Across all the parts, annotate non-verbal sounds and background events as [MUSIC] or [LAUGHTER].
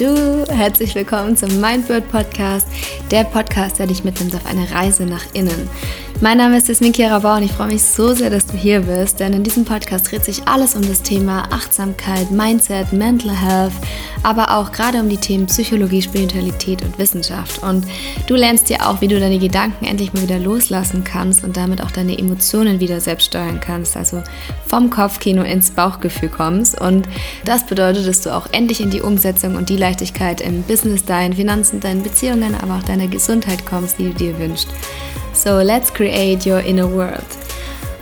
du, herzlich willkommen zum Mindbird Podcast, der Podcast, der dich mitnimmt auf eine Reise nach innen. Mein Name ist Jasmin Rabau und ich freue mich so sehr, dass du hier bist, denn in diesem Podcast dreht sich alles um das Thema Achtsamkeit, Mindset, Mental Health, aber auch gerade um die Themen Psychologie, Spiritualität und Wissenschaft. Und du lernst dir auch, wie du deine Gedanken endlich mal wieder loslassen kannst und damit auch deine Emotionen wieder selbst steuern kannst, also vom Kopfkino ins Bauchgefühl kommst. Und das bedeutet, dass du auch endlich in die Umsetzung und die Leichtigkeit im Business, deinen Finanzen, deinen Beziehungen, aber auch deiner Gesundheit kommst, die du dir wünschst. So let's create your inner world.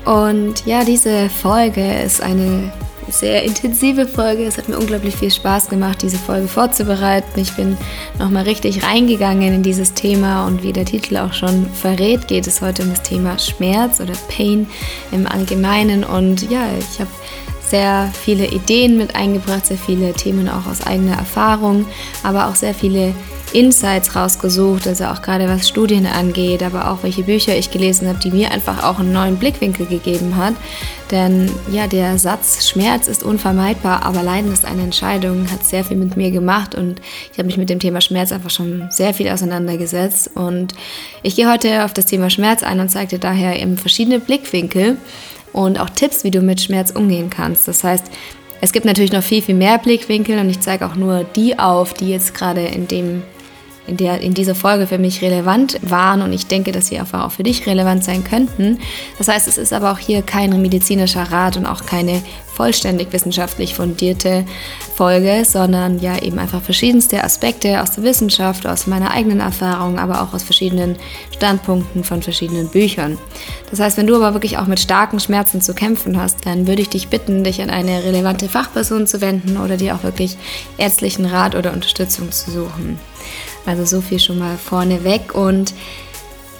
Und ja, diese Folge ist eine sehr intensive Folge. Es hat mir unglaublich viel Spaß gemacht, diese Folge vorzubereiten. Ich bin nochmal richtig reingegangen in dieses Thema und wie der Titel auch schon verrät, geht es heute um das Thema Schmerz oder Pain im Allgemeinen. Und ja, ich habe sehr viele Ideen mit eingebracht, sehr viele Themen auch aus eigener Erfahrung, aber auch sehr viele Insights rausgesucht, also auch gerade was Studien angeht, aber auch welche Bücher ich gelesen habe, die mir einfach auch einen neuen Blickwinkel gegeben hat. Denn ja, der Satz Schmerz ist unvermeidbar, aber Leiden ist eine Entscheidung, hat sehr viel mit mir gemacht und ich habe mich mit dem Thema Schmerz einfach schon sehr viel auseinandergesetzt. Und ich gehe heute auf das Thema Schmerz ein und zeige dir daher eben verschiedene Blickwinkel und auch Tipps, wie du mit Schmerz umgehen kannst. Das heißt, es gibt natürlich noch viel, viel mehr Blickwinkel und ich zeige auch nur die auf, die jetzt gerade in dem in, der, in dieser Folge für mich relevant waren und ich denke, dass sie auch für dich relevant sein könnten. Das heißt, es ist aber auch hier kein medizinischer Rat und auch keine vollständig wissenschaftlich fundierte Folge, sondern ja eben einfach verschiedenste Aspekte aus der Wissenschaft, aus meiner eigenen Erfahrung, aber auch aus verschiedenen Standpunkten von verschiedenen Büchern. Das heißt, wenn du aber wirklich auch mit starken Schmerzen zu kämpfen hast, dann würde ich dich bitten, dich an eine relevante Fachperson zu wenden oder dir auch wirklich ärztlichen Rat oder Unterstützung zu suchen. Also so viel schon mal vorneweg. Und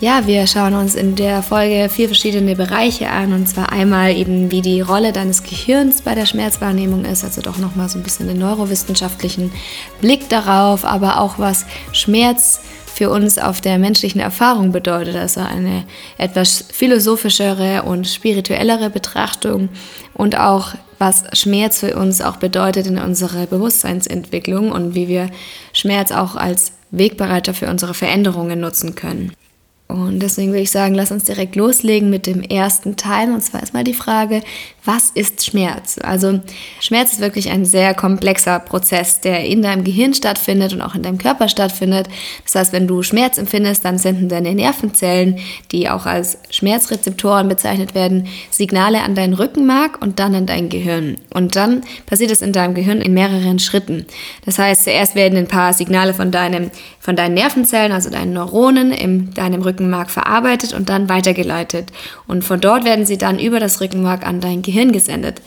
ja, wir schauen uns in der Folge vier verschiedene Bereiche an. Und zwar einmal eben, wie die Rolle deines Gehirns bei der Schmerzwahrnehmung ist, also doch nochmal so ein bisschen den neurowissenschaftlichen Blick darauf, aber auch was Schmerz für uns auf der menschlichen Erfahrung bedeutet, also eine etwas philosophischere und spirituellere Betrachtung. Und auch was Schmerz für uns auch bedeutet in unserer Bewusstseinsentwicklung. Und wie wir Schmerz auch als Wegbereiter für unsere Veränderungen nutzen können. Und deswegen würde ich sagen, lass uns direkt loslegen mit dem ersten Teil. Und zwar erstmal die Frage, was ist Schmerz? Also Schmerz ist wirklich ein sehr komplexer Prozess, der in deinem Gehirn stattfindet und auch in deinem Körper stattfindet. Das heißt, wenn du Schmerz empfindest, dann senden deine Nervenzellen, die auch als Schmerzrezeptoren bezeichnet werden, Signale an dein Rückenmark und dann an dein Gehirn. Und dann passiert es in deinem Gehirn in mehreren Schritten. Das heißt, zuerst werden ein paar Signale von, deinem, von deinen Nervenzellen, also deinen Neuronen in deinem Rückenmark verarbeitet und dann weitergeleitet. Und von dort werden sie dann über das Rückenmark an dein Gehirn gesendet.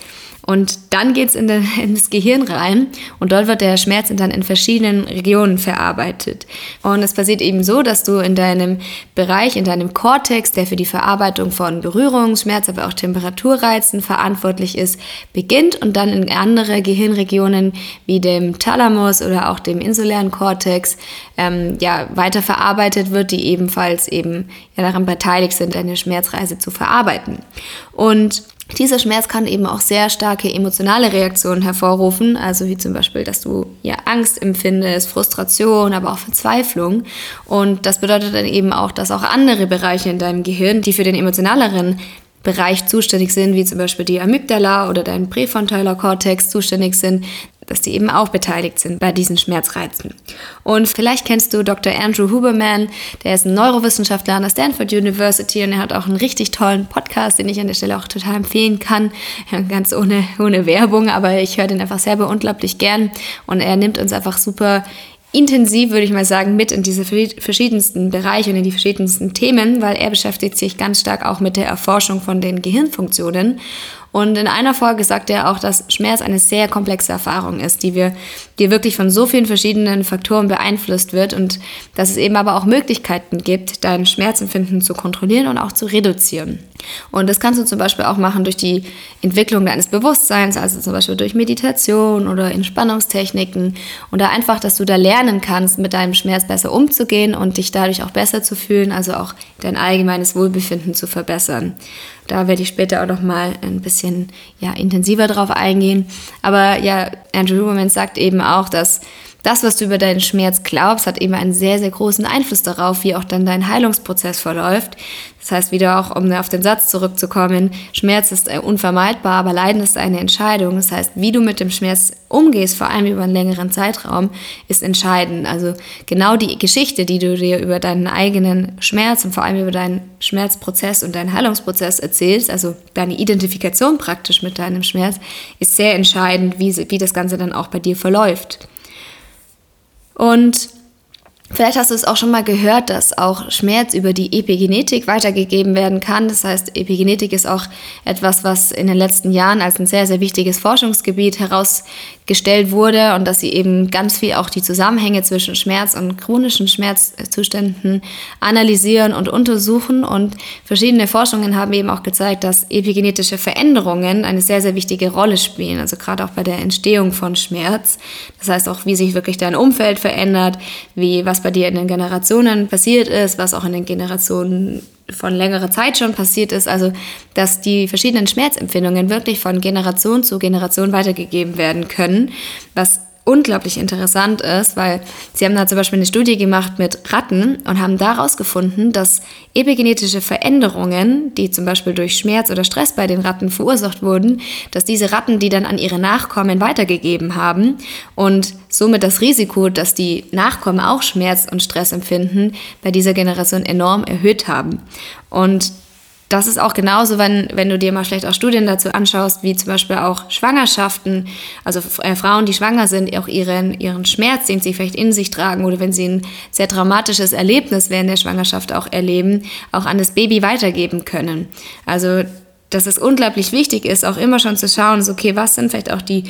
Und dann geht es in, in, das Gehirn rein und dort wird der Schmerz dann in verschiedenen Regionen verarbeitet. Und es passiert eben so, dass du in deinem Bereich, in deinem Kortex, der für die Verarbeitung von Berührung, Schmerz, aber auch Temperaturreizen verantwortlich ist, beginnt und dann in andere Gehirnregionen wie dem Thalamus oder auch dem insulären Kortex ähm, ja, weiter wird, die ebenfalls eben ja, daran beteiligt sind, eine Schmerzreise zu verarbeiten. Und dieser Schmerz kann eben auch sehr starke emotionale Reaktionen hervorrufen, also wie zum Beispiel, dass du ja Angst empfindest, Frustration, aber auch Verzweiflung. Und das bedeutet dann eben auch, dass auch andere Bereiche in deinem Gehirn, die für den emotionaleren Bereich zuständig sind, wie zum Beispiel die Amygdala oder dein präfrontaler Kortex zuständig sind, dass die eben auch beteiligt sind bei diesen Schmerzreizen. Und vielleicht kennst du Dr. Andrew Huberman, der ist ein Neurowissenschaftler an der Stanford University und er hat auch einen richtig tollen Podcast, den ich an der Stelle auch total empfehlen kann. [LAUGHS] Ganz ohne, ohne Werbung, aber ich höre den einfach selber unglaublich gern und er nimmt uns einfach super intensiv, würde ich mal sagen, mit in diese verschiedensten Bereiche und in die verschiedensten Themen, weil er beschäftigt sich ganz stark auch mit der Erforschung von den Gehirnfunktionen und in einer Folge sagt er auch, dass Schmerz eine sehr komplexe Erfahrung ist, die wir, die wirklich von so vielen verschiedenen Faktoren beeinflusst wird und dass es eben aber auch Möglichkeiten gibt, dein Schmerzempfinden zu kontrollieren und auch zu reduzieren. Und das kannst du zum Beispiel auch machen durch die Entwicklung deines Bewusstseins, also zum Beispiel durch Meditation oder Entspannungstechniken oder einfach, dass du da lernen kannst, mit deinem Schmerz besser umzugehen und dich dadurch auch besser zu fühlen, also auch dein allgemeines Wohlbefinden zu verbessern. Da werde ich später auch noch mal ein bisschen ja, intensiver drauf eingehen. Aber ja, Andrew Huberman sagt eben auch, dass das, was du über deinen Schmerz glaubst, hat eben einen sehr, sehr großen Einfluss darauf, wie auch dann dein Heilungsprozess verläuft. Das heißt, wieder auch, um auf den Satz zurückzukommen, Schmerz ist äh, unvermeidbar, aber Leiden ist eine Entscheidung. Das heißt, wie du mit dem Schmerz umgehst, vor allem über einen längeren Zeitraum, ist entscheidend. Also genau die Geschichte, die du dir über deinen eigenen Schmerz und vor allem über deinen Schmerzprozess und deinen Heilungsprozess erzählst, also deine Identifikation praktisch mit deinem Schmerz, ist sehr entscheidend, wie, wie das Ganze dann auch bei dir verläuft. Und Vielleicht hast du es auch schon mal gehört, dass auch Schmerz über die Epigenetik weitergegeben werden kann. Das heißt, Epigenetik ist auch etwas, was in den letzten Jahren als ein sehr, sehr wichtiges Forschungsgebiet herausgestellt wurde und dass sie eben ganz viel auch die Zusammenhänge zwischen Schmerz und chronischen Schmerzzuständen analysieren und untersuchen. Und verschiedene Forschungen haben eben auch gezeigt, dass epigenetische Veränderungen eine sehr, sehr wichtige Rolle spielen. Also gerade auch bei der Entstehung von Schmerz. Das heißt auch, wie sich wirklich dein Umfeld verändert, wie was was bei dir in den Generationen passiert ist, was auch in den Generationen von längerer Zeit schon passiert ist, also dass die verschiedenen Schmerzempfindungen wirklich von Generation zu Generation weitergegeben werden können, was unglaublich interessant ist, weil sie haben da zum Beispiel eine Studie gemacht mit Ratten und haben daraus gefunden, dass epigenetische Veränderungen, die zum Beispiel durch Schmerz oder Stress bei den Ratten verursacht wurden, dass diese Ratten die dann an ihre Nachkommen weitergegeben haben und somit das Risiko, dass die Nachkommen auch Schmerz und Stress empfinden, bei dieser Generation enorm erhöht haben. Und das ist auch genauso, wenn, wenn du dir mal vielleicht auch Studien dazu anschaust, wie zum Beispiel auch Schwangerschaften, also äh, Frauen, die schwanger sind, auch ihren, ihren Schmerz, den sie vielleicht in sich tragen oder wenn sie ein sehr traumatisches Erlebnis während der Schwangerschaft auch erleben, auch an das Baby weitergeben können. Also, dass es unglaublich wichtig ist, auch immer schon zu schauen, so, okay, was sind vielleicht auch die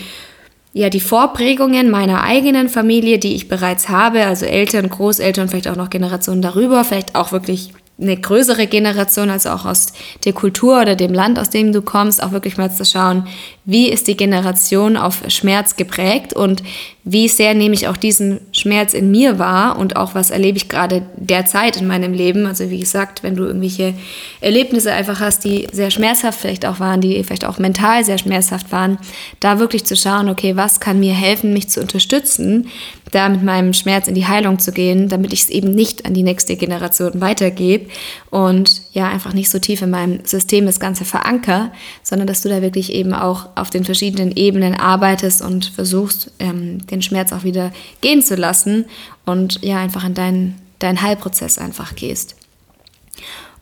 ja, die Vorprägungen meiner eigenen Familie, die ich bereits habe, also Eltern, Großeltern, vielleicht auch noch Generationen darüber, vielleicht auch wirklich eine größere Generation, also auch aus der Kultur oder dem Land, aus dem du kommst, auch wirklich mal zu schauen, wie ist die Generation auf Schmerz geprägt und wie sehr nehme ich auch diesen Schmerz in mir wahr und auch was erlebe ich gerade derzeit in meinem Leben. Also wie gesagt, wenn du irgendwelche Erlebnisse einfach hast, die sehr schmerzhaft vielleicht auch waren, die vielleicht auch mental sehr schmerzhaft waren, da wirklich zu schauen, okay, was kann mir helfen, mich zu unterstützen, da mit meinem Schmerz in die Heilung zu gehen, damit ich es eben nicht an die nächste Generation weitergebe und ja, einfach nicht so tief in meinem System das Ganze veranker, sondern dass du da wirklich eben auch auf den verschiedenen Ebenen arbeitest und versuchst, ähm, den Schmerz auch wieder gehen zu lassen und ja, einfach in deinen, deinen Heilprozess einfach gehst.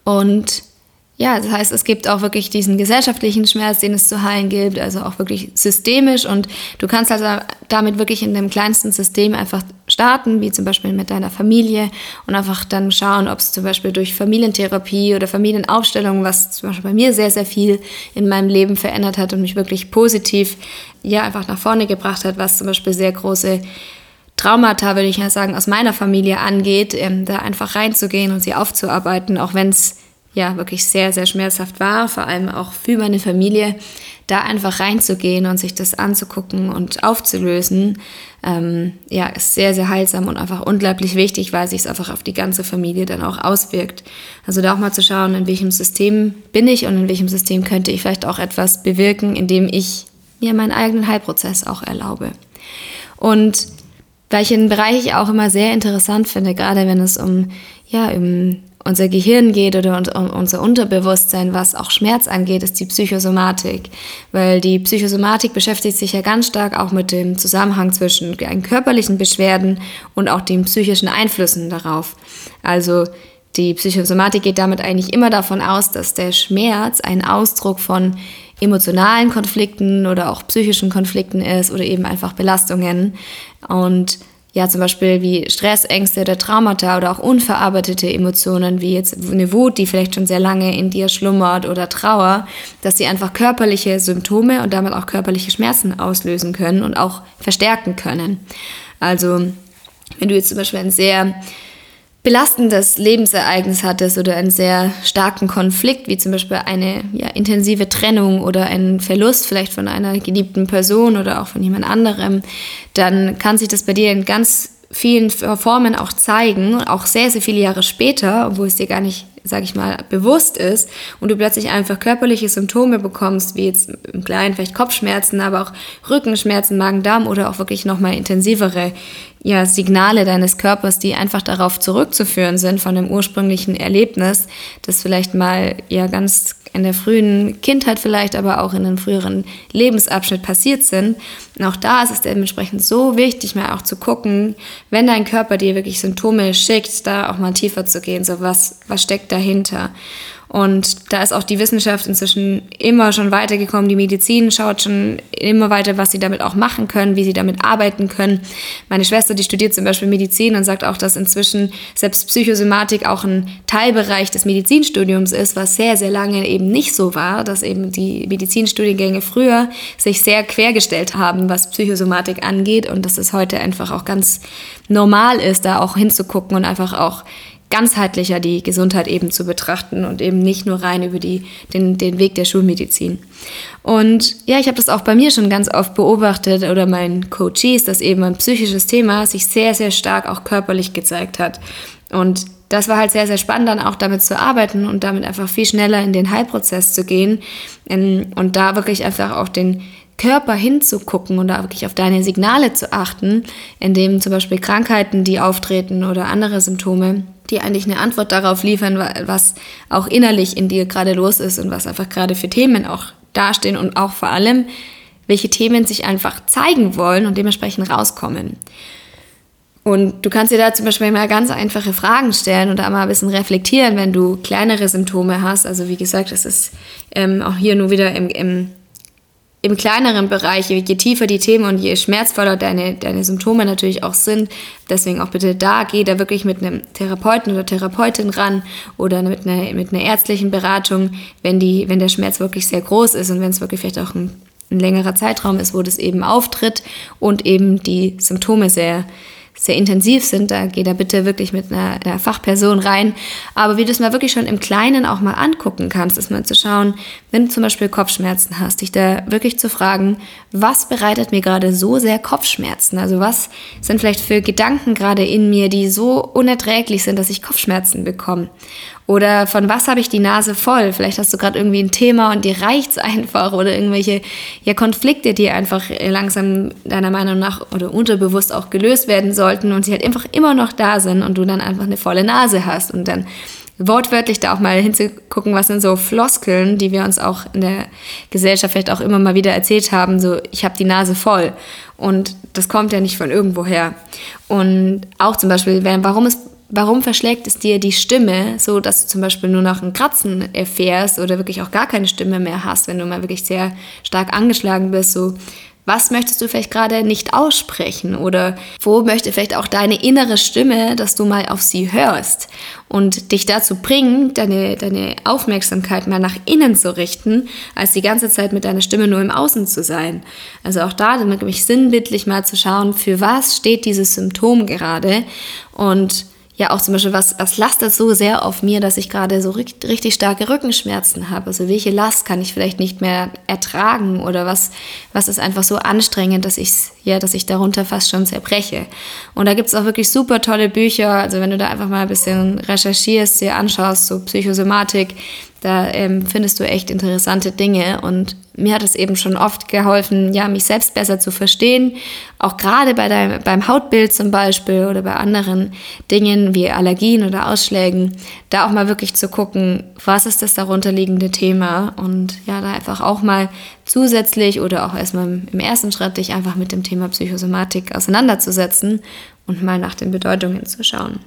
Und ja, das heißt, es gibt auch wirklich diesen gesellschaftlichen Schmerz, den es zu heilen gibt, also auch wirklich systemisch und du kannst also damit wirklich in dem kleinsten System einfach starten, wie zum Beispiel mit deiner Familie und einfach dann schauen, ob es zum Beispiel durch Familientherapie oder Familienaufstellung, was zum Beispiel bei mir sehr, sehr viel in meinem Leben verändert hat und mich wirklich positiv, ja, einfach nach vorne gebracht hat, was zum Beispiel sehr große Traumata, würde ich ja sagen, aus meiner Familie angeht, ähm, da einfach reinzugehen und sie aufzuarbeiten, auch wenn es ja wirklich sehr, sehr schmerzhaft war, vor allem auch für meine Familie, da einfach reinzugehen und sich das anzugucken und aufzulösen, ähm, ja, ist sehr, sehr heilsam und einfach unglaublich wichtig, weil sich es einfach auf die ganze Familie dann auch auswirkt. Also da auch mal zu schauen, in welchem System bin ich und in welchem System könnte ich vielleicht auch etwas bewirken, indem ich mir meinen eigenen Heilprozess auch erlaube. Und welchen Bereich ich auch immer sehr interessant finde, gerade wenn es um, ja, um unser Gehirn geht oder unser Unterbewusstsein, was auch Schmerz angeht, ist die Psychosomatik. Weil die Psychosomatik beschäftigt sich ja ganz stark auch mit dem Zusammenhang zwischen körperlichen Beschwerden und auch den psychischen Einflüssen darauf. Also die Psychosomatik geht damit eigentlich immer davon aus, dass der Schmerz ein Ausdruck von emotionalen Konflikten oder auch psychischen Konflikten ist oder eben einfach Belastungen. Und ja, zum Beispiel wie Stress, Ängste oder Traumata oder auch unverarbeitete Emotionen, wie jetzt eine Wut, die vielleicht schon sehr lange in dir schlummert oder Trauer, dass sie einfach körperliche Symptome und damit auch körperliche Schmerzen auslösen können und auch verstärken können. Also, wenn du jetzt zum Beispiel ein sehr belastendes Lebensereignis hattest oder einen sehr starken Konflikt, wie zum Beispiel eine ja, intensive Trennung oder ein Verlust vielleicht von einer geliebten Person oder auch von jemand anderem, dann kann sich das bei dir in ganz vielen Formen auch zeigen, auch sehr, sehr viele Jahre später, obwohl es dir gar nicht, sag ich mal, bewusst ist und du plötzlich einfach körperliche Symptome bekommst, wie jetzt im Kleinen vielleicht Kopfschmerzen, aber auch Rückenschmerzen, Magen-Darm oder auch wirklich nochmal intensivere ja, Signale deines Körpers, die einfach darauf zurückzuführen sind von dem ursprünglichen Erlebnis, das vielleicht mal ja ganz in der frühen Kindheit vielleicht, aber auch in einem früheren Lebensabschnitt passiert sind. Und auch da ist es dementsprechend so wichtig, mal auch zu gucken, wenn dein Körper dir wirklich Symptome schickt, da auch mal tiefer zu gehen, so was, was steckt dahinter. Und da ist auch die Wissenschaft inzwischen immer schon weitergekommen. Die Medizin schaut schon immer weiter, was sie damit auch machen können, wie sie damit arbeiten können. Meine Schwester, die studiert zum Beispiel Medizin und sagt auch, dass inzwischen selbst Psychosomatik auch ein Teilbereich des Medizinstudiums ist, was sehr, sehr lange eben nicht so war, dass eben die Medizinstudiengänge früher sich sehr quergestellt haben, was Psychosomatik angeht und dass es heute einfach auch ganz normal ist, da auch hinzugucken und einfach auch ganzheitlicher die Gesundheit eben zu betrachten und eben nicht nur rein über die, den, den Weg der Schulmedizin. Und ja, ich habe das auch bei mir schon ganz oft beobachtet oder meinen Coaches, dass eben ein psychisches Thema sich sehr, sehr stark auch körperlich gezeigt hat. Und das war halt sehr, sehr spannend, dann auch damit zu arbeiten und damit einfach viel schneller in den Heilprozess zu gehen und da wirklich einfach auch den Körper hinzugucken und da wirklich auf deine Signale zu achten, indem zum Beispiel Krankheiten, die auftreten oder andere Symptome, die eigentlich eine Antwort darauf liefern, was auch innerlich in dir gerade los ist und was einfach gerade für Themen auch dastehen und auch vor allem, welche Themen sich einfach zeigen wollen und dementsprechend rauskommen. Und du kannst dir da zum Beispiel mal ganz einfache Fragen stellen und da mal ein bisschen reflektieren, wenn du kleinere Symptome hast. Also wie gesagt, das ist ähm, auch hier nur wieder im, im im kleineren Bereich, je tiefer die Themen und je schmerzvoller deine, deine Symptome natürlich auch sind, deswegen auch bitte da, geh da wirklich mit einem Therapeuten oder Therapeutin ran oder mit einer, mit einer ärztlichen Beratung, wenn, die, wenn der Schmerz wirklich sehr groß ist und wenn es wirklich vielleicht auch ein, ein längerer Zeitraum ist, wo das eben auftritt und eben die Symptome sehr, sehr intensiv sind, da geh da bitte wirklich mit einer, einer, Fachperson rein. Aber wie du es mal wirklich schon im Kleinen auch mal angucken kannst, ist mal zu schauen, wenn du zum Beispiel Kopfschmerzen hast, dich da wirklich zu fragen, was bereitet mir gerade so sehr Kopfschmerzen? Also was sind vielleicht für Gedanken gerade in mir, die so unerträglich sind, dass ich Kopfschmerzen bekomme? Oder von was habe ich die Nase voll? Vielleicht hast du gerade irgendwie ein Thema und dir reicht's [LAUGHS] einfach oder irgendwelche ja, Konflikte, die einfach langsam deiner Meinung nach oder unterbewusst auch gelöst werden sollten und sie halt einfach immer noch da sind und du dann einfach eine volle Nase hast und dann wortwörtlich da auch mal hinzugucken, was sind so Floskeln, die wir uns auch in der Gesellschaft vielleicht auch immer mal wieder erzählt haben, so ich habe die Nase voll und das kommt ja nicht von irgendwoher. Und auch zum Beispiel, warum ist Warum verschlägt es dir die Stimme, so dass du zum Beispiel nur noch ein Kratzen erfährst oder wirklich auch gar keine Stimme mehr hast, wenn du mal wirklich sehr stark angeschlagen bist? So, was möchtest du vielleicht gerade nicht aussprechen oder wo möchte vielleicht auch deine innere Stimme, dass du mal auf sie hörst und dich dazu bringen, deine, deine Aufmerksamkeit mal nach innen zu richten, als die ganze Zeit mit deiner Stimme nur im Außen zu sein. Also auch da, damit mich sinnbildlich mal zu schauen, für was steht dieses Symptom gerade und ja auch zum Beispiel, was, was lastet so sehr auf mir, dass ich gerade so richtig, starke Rückenschmerzen habe? Also welche Last kann ich vielleicht nicht mehr ertragen oder was, was ist einfach so anstrengend, dass ich ja, dass ich darunter fast schon zerbreche. Und da gibt es auch wirklich super tolle Bücher. Also wenn du da einfach mal ein bisschen recherchierst, dir anschaust, so Psychosomatik, da ähm, findest du echt interessante Dinge und mir hat es eben schon oft geholfen, ja, mich selbst besser zu verstehen. Auch gerade bei deinem, beim Hautbild zum Beispiel oder bei anderen Dingen wie Allergien oder Ausschlägen, da auch mal wirklich zu gucken, was ist das darunterliegende Thema und ja, da einfach auch mal zusätzlich oder auch erstmal im ersten Schritt dich einfach mit dem Thema Psychosomatik auseinanderzusetzen und mal nach den Bedeutungen zu schauen.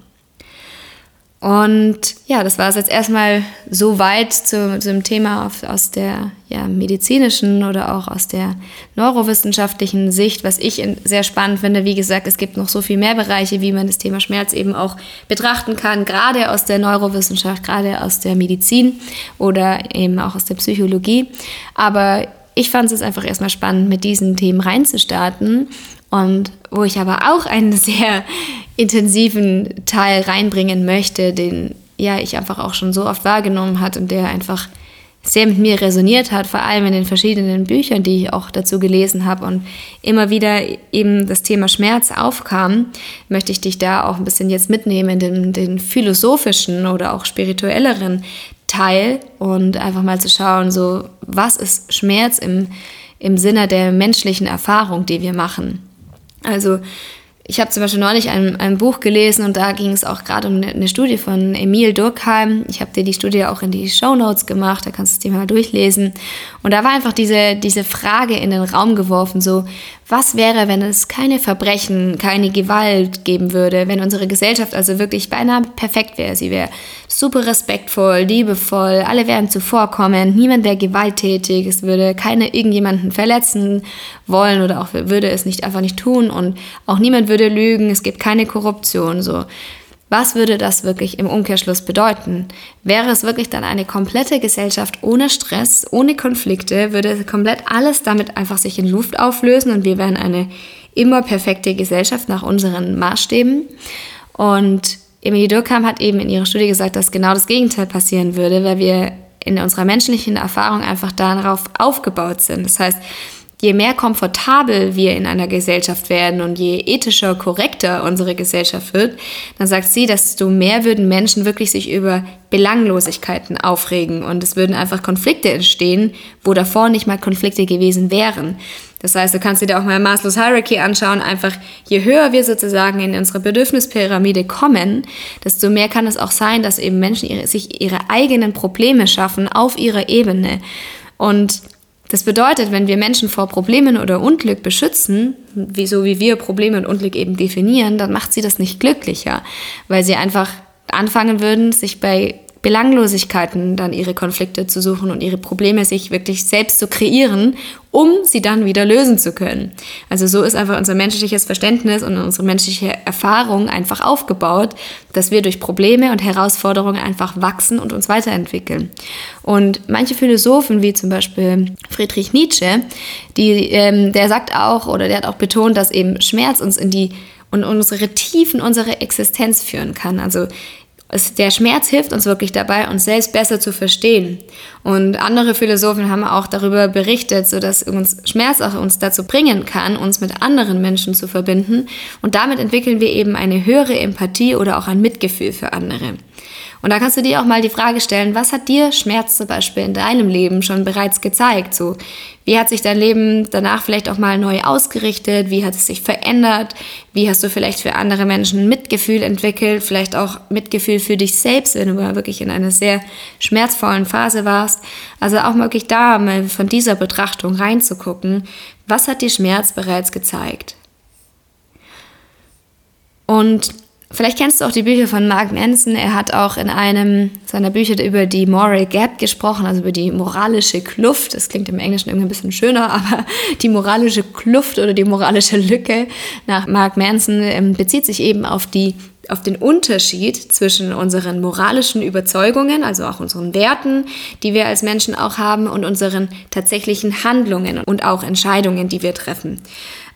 Und ja, das war es jetzt erstmal so weit zu, zu dem Thema auf, aus der ja, medizinischen oder auch aus der neurowissenschaftlichen Sicht, was ich sehr spannend finde. Wie gesagt, es gibt noch so viel mehr Bereiche, wie man das Thema Schmerz eben auch betrachten kann, gerade aus der Neurowissenschaft, gerade aus der Medizin oder eben auch aus der Psychologie. Aber ich fand es einfach erstmal spannend, mit diesen Themen reinzustarten und wo ich aber auch einen [LAUGHS] sehr intensiven Teil reinbringen möchte, den ja ich einfach auch schon so oft wahrgenommen hat und der einfach sehr mit mir resoniert hat, vor allem in den verschiedenen Büchern, die ich auch dazu gelesen habe und immer wieder eben das Thema Schmerz aufkam, möchte ich dich da auch ein bisschen jetzt mitnehmen den, den philosophischen oder auch spirituelleren Teil und einfach mal zu schauen, so was ist Schmerz im, im Sinne der menschlichen Erfahrung, die wir machen. Also ich habe zum Beispiel neulich ein, ein Buch gelesen und da ging es auch gerade um eine, eine, Studie von Emil Durkheim. Ich habe dir die Studie auch in die Show Notes gemacht, da kannst du es mal durchlesen. Und da war einfach diese, diese Frage in den Raum geworfen, so, was wäre, wenn es keine Verbrechen, keine Gewalt geben würde, wenn unsere Gesellschaft also wirklich beinahe perfekt wäre? Sie wäre super respektvoll, liebevoll, alle wären zuvorkommend, niemand wäre gewalttätig, es würde keiner irgendjemanden verletzen wollen oder auch würde es nicht einfach nicht tun und auch niemand würde lügen, es gibt keine Korruption, so. Was würde das wirklich im Umkehrschluss bedeuten? Wäre es wirklich dann eine komplette Gesellschaft ohne Stress, ohne Konflikte, würde komplett alles damit einfach sich in Luft auflösen und wir wären eine immer perfekte Gesellschaft nach unseren Maßstäben. Und Emilie Durkheim hat eben in ihrer Studie gesagt, dass genau das Gegenteil passieren würde, weil wir in unserer menschlichen Erfahrung einfach darauf aufgebaut sind. Das heißt, je mehr komfortabel wir in einer Gesellschaft werden und je ethischer, korrekter unsere Gesellschaft wird, dann sagt sie, desto mehr würden Menschen wirklich sich über Belanglosigkeiten aufregen und es würden einfach Konflikte entstehen, wo davor nicht mal Konflikte gewesen wären. Das heißt, du kannst dir auch mal Maslow's Hierarchy anschauen. Einfach, je höher wir sozusagen in unsere Bedürfnispyramide kommen, desto mehr kann es auch sein, dass eben Menschen ihre, sich ihre eigenen Probleme schaffen auf ihrer Ebene. Und das bedeutet, wenn wir Menschen vor Problemen oder Unglück beschützen, wie, so wie wir Probleme und Unglück eben definieren, dann macht sie das nicht glücklicher, weil sie einfach anfangen würden, sich bei Belanglosigkeiten dann ihre Konflikte zu suchen und ihre Probleme sich wirklich selbst zu kreieren, um sie dann wieder lösen zu können. Also so ist einfach unser menschliches Verständnis und unsere menschliche Erfahrung einfach aufgebaut, dass wir durch Probleme und Herausforderungen einfach wachsen und uns weiterentwickeln. Und manche Philosophen, wie zum Beispiel Friedrich Nietzsche, die, ähm, der sagt auch oder der hat auch betont, dass eben Schmerz uns in die und unsere Tiefen, unsere Existenz führen kann. Also es, der Schmerz hilft uns wirklich dabei, uns selbst besser zu verstehen. Und andere Philosophen haben auch darüber berichtet, so dass uns Schmerz auch uns dazu bringen kann, uns mit anderen Menschen zu verbinden. Und damit entwickeln wir eben eine höhere Empathie oder auch ein Mitgefühl für andere. Und da kannst du dir auch mal die Frage stellen, was hat dir Schmerz zum Beispiel in deinem Leben schon bereits gezeigt? So, wie hat sich dein Leben danach vielleicht auch mal neu ausgerichtet? Wie hat es sich verändert? Wie hast du vielleicht für andere Menschen Mitgefühl entwickelt? Vielleicht auch Mitgefühl für dich selbst, wenn du mal wirklich in einer sehr schmerzvollen Phase warst. Also auch wirklich da mal von dieser Betrachtung reinzugucken. Was hat dir Schmerz bereits gezeigt? Und Vielleicht kennst du auch die Bücher von Mark Manson. Er hat auch in einem seiner Bücher über die Moral Gap gesprochen, also über die moralische Kluft. Das klingt im Englischen irgendwie ein bisschen schöner, [LAUGHS] aber die moralische Kluft oder die moralische Lücke nach Mark Manson ähm, bezieht sich eben auf die auf den Unterschied zwischen unseren moralischen Überzeugungen, also auch unseren Werten, die wir als Menschen auch haben, und unseren tatsächlichen Handlungen und auch Entscheidungen, die wir treffen.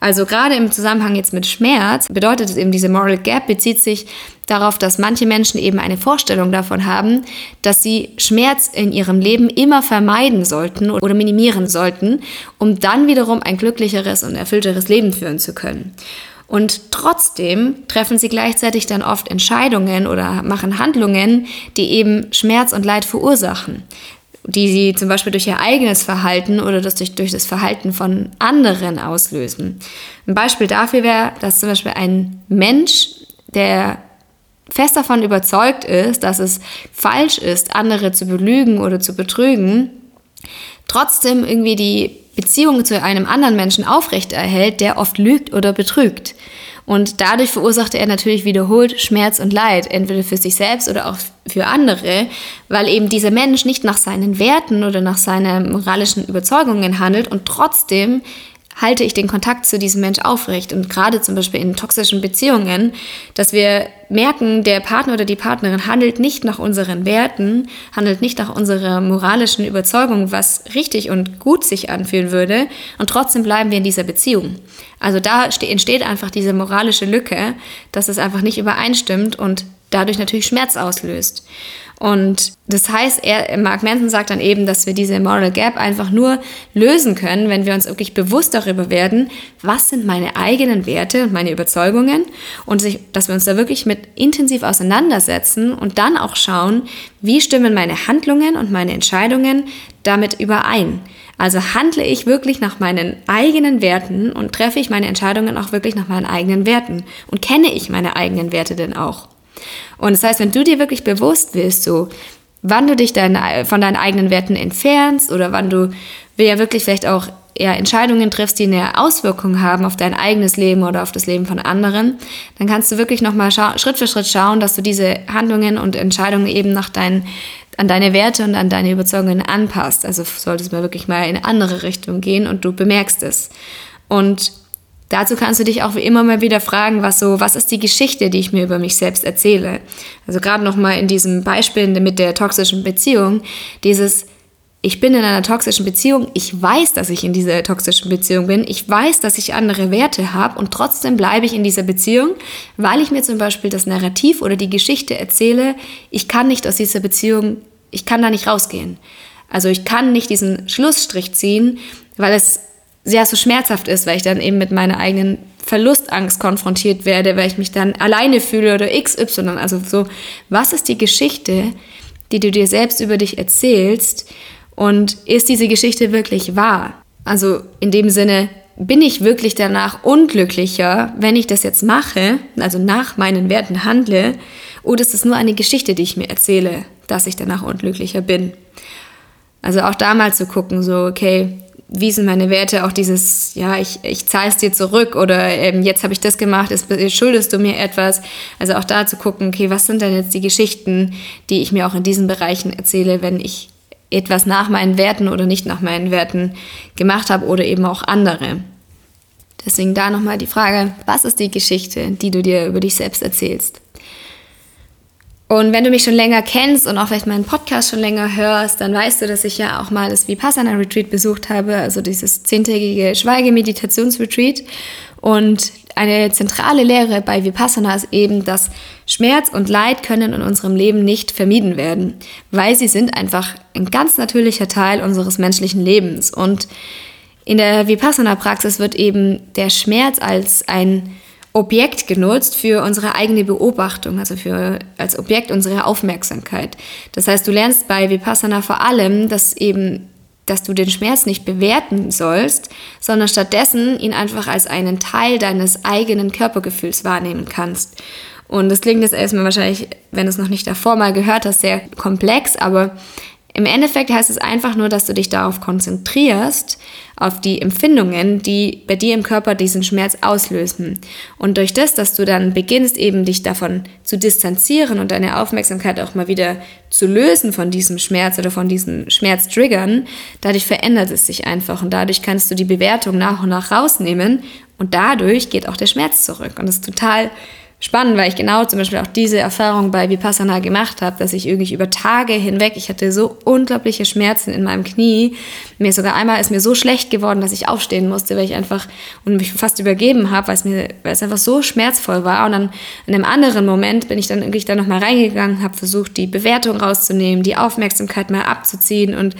Also gerade im Zusammenhang jetzt mit Schmerz bedeutet es eben, diese Moral Gap bezieht sich darauf, dass manche Menschen eben eine Vorstellung davon haben, dass sie Schmerz in ihrem Leben immer vermeiden sollten oder minimieren sollten, um dann wiederum ein glücklicheres und erfüllteres Leben führen zu können. Und trotzdem treffen sie gleichzeitig dann oft Entscheidungen oder machen Handlungen, die eben Schmerz und Leid verursachen die sie zum Beispiel durch ihr eigenes Verhalten oder das durch, durch das Verhalten von anderen auslösen. Ein Beispiel dafür wäre, dass zum Beispiel ein Mensch, der fest davon überzeugt ist, dass es falsch ist, andere zu belügen oder zu betrügen, trotzdem irgendwie die Beziehung zu einem anderen Menschen aufrechterhält, der oft lügt oder betrügt. Und dadurch verursachte er natürlich wiederholt Schmerz und Leid, entweder für sich selbst oder auch für andere, weil eben dieser Mensch nicht nach seinen Werten oder nach seinen moralischen Überzeugungen handelt und trotzdem halte ich den Kontakt zu diesem Mensch aufrecht. Und gerade zum Beispiel in toxischen Beziehungen, dass wir merken, der Partner oder die Partnerin handelt nicht nach unseren Werten, handelt nicht nach unserer moralischen Überzeugung, was richtig und gut sich anfühlen würde. Und trotzdem bleiben wir in dieser Beziehung. Also da entsteht einfach diese moralische Lücke, dass es einfach nicht übereinstimmt und dadurch natürlich Schmerz auslöst. Und das heißt, er, Mark Manson sagt dann eben, dass wir diese Moral Gap einfach nur lösen können, wenn wir uns wirklich bewusst darüber werden, was sind meine eigenen Werte und meine Überzeugungen und sich, dass wir uns da wirklich mit intensiv auseinandersetzen und dann auch schauen, wie stimmen meine Handlungen und meine Entscheidungen damit überein. Also handle ich wirklich nach meinen eigenen Werten und treffe ich meine Entscheidungen auch wirklich nach meinen eigenen Werten und kenne ich meine eigenen Werte denn auch? Und das heißt, wenn du dir wirklich bewusst bist, so, wann du dich dein, von deinen eigenen Werten entfernst oder wann du ja wirklich vielleicht auch eher Entscheidungen triffst, die eine Auswirkung haben auf dein eigenes Leben oder auf das Leben von anderen, dann kannst du wirklich nochmal Schritt für Schritt schauen, dass du diese Handlungen und Entscheidungen eben nach deinen, an deine Werte und an deine Überzeugungen anpasst. Also solltest du mal wirklich mal in eine andere Richtung gehen und du bemerkst es. Und Dazu kannst du dich auch wie immer mal wieder fragen, was so, was ist die Geschichte, die ich mir über mich selbst erzähle? Also gerade noch mal in diesem Beispiel mit der toxischen Beziehung, dieses ich bin in einer toxischen Beziehung, ich weiß, dass ich in dieser toxischen Beziehung bin, ich weiß, dass ich andere Werte habe und trotzdem bleibe ich in dieser Beziehung, weil ich mir zum Beispiel das Narrativ oder die Geschichte erzähle, ich kann nicht aus dieser Beziehung, ich kann da nicht rausgehen. Also ich kann nicht diesen Schlussstrich ziehen, weil es sehr so schmerzhaft ist, weil ich dann eben mit meiner eigenen Verlustangst konfrontiert werde, weil ich mich dann alleine fühle oder XY. Also so, was ist die Geschichte, die du dir selbst über dich erzählst und ist diese Geschichte wirklich wahr? Also in dem Sinne, bin ich wirklich danach unglücklicher, wenn ich das jetzt mache, also nach meinen Werten handle, oder ist es nur eine Geschichte, die ich mir erzähle, dass ich danach unglücklicher bin? Also auch da mal zu gucken, so, okay, wie sind meine Werte, auch dieses, ja, ich, ich zahle es dir zurück oder ähm, jetzt habe ich das gemacht, jetzt schuldest du mir etwas. Also auch da zu gucken, okay, was sind denn jetzt die Geschichten, die ich mir auch in diesen Bereichen erzähle, wenn ich etwas nach meinen Werten oder nicht nach meinen Werten gemacht habe oder eben auch andere. Deswegen da nochmal die Frage, was ist die Geschichte, die du dir über dich selbst erzählst? Und wenn du mich schon länger kennst und auch vielleicht meinen Podcast schon länger hörst, dann weißt du, dass ich ja auch mal das Vipassana Retreat besucht habe, also dieses zehntägige Schweigemeditationsretreat. Und eine zentrale Lehre bei Vipassana ist eben, dass Schmerz und Leid können in unserem Leben nicht vermieden werden, weil sie sind einfach ein ganz natürlicher Teil unseres menschlichen Lebens. Und in der Vipassana-Praxis wird eben der Schmerz als ein Objekt genutzt für unsere eigene Beobachtung, also für, als Objekt unserer Aufmerksamkeit. Das heißt, du lernst bei Vipassana vor allem, dass eben dass du den Schmerz nicht bewerten sollst, sondern stattdessen ihn einfach als einen Teil deines eigenen Körpergefühls wahrnehmen kannst. Und das klingt jetzt erstmal wahrscheinlich, wenn du es noch nicht davor mal gehört hast, sehr komplex, aber im Endeffekt heißt es einfach nur, dass du dich darauf konzentrierst, auf die Empfindungen, die bei dir im Körper diesen Schmerz auslösen. Und durch das, dass du dann beginnst, eben dich davon zu distanzieren und deine Aufmerksamkeit auch mal wieder zu lösen von diesem Schmerz oder von diesen Schmerztriggern, dadurch verändert es sich einfach und dadurch kannst du die Bewertung nach und nach rausnehmen und dadurch geht auch der Schmerz zurück. Und das ist total spannend, weil ich genau zum Beispiel auch diese Erfahrung bei Vipassana gemacht habe, dass ich irgendwie über Tage hinweg, ich hatte so unglaubliche Schmerzen in meinem Knie. Mir sogar einmal ist mir so schlecht geworden, dass ich aufstehen musste, weil ich einfach und mich fast übergeben habe, weil es mir, weil es einfach so schmerzvoll war. Und dann in einem anderen Moment bin ich dann irgendwie da nochmal reingegangen, habe versucht, die Bewertung rauszunehmen, die Aufmerksamkeit mal abzuziehen und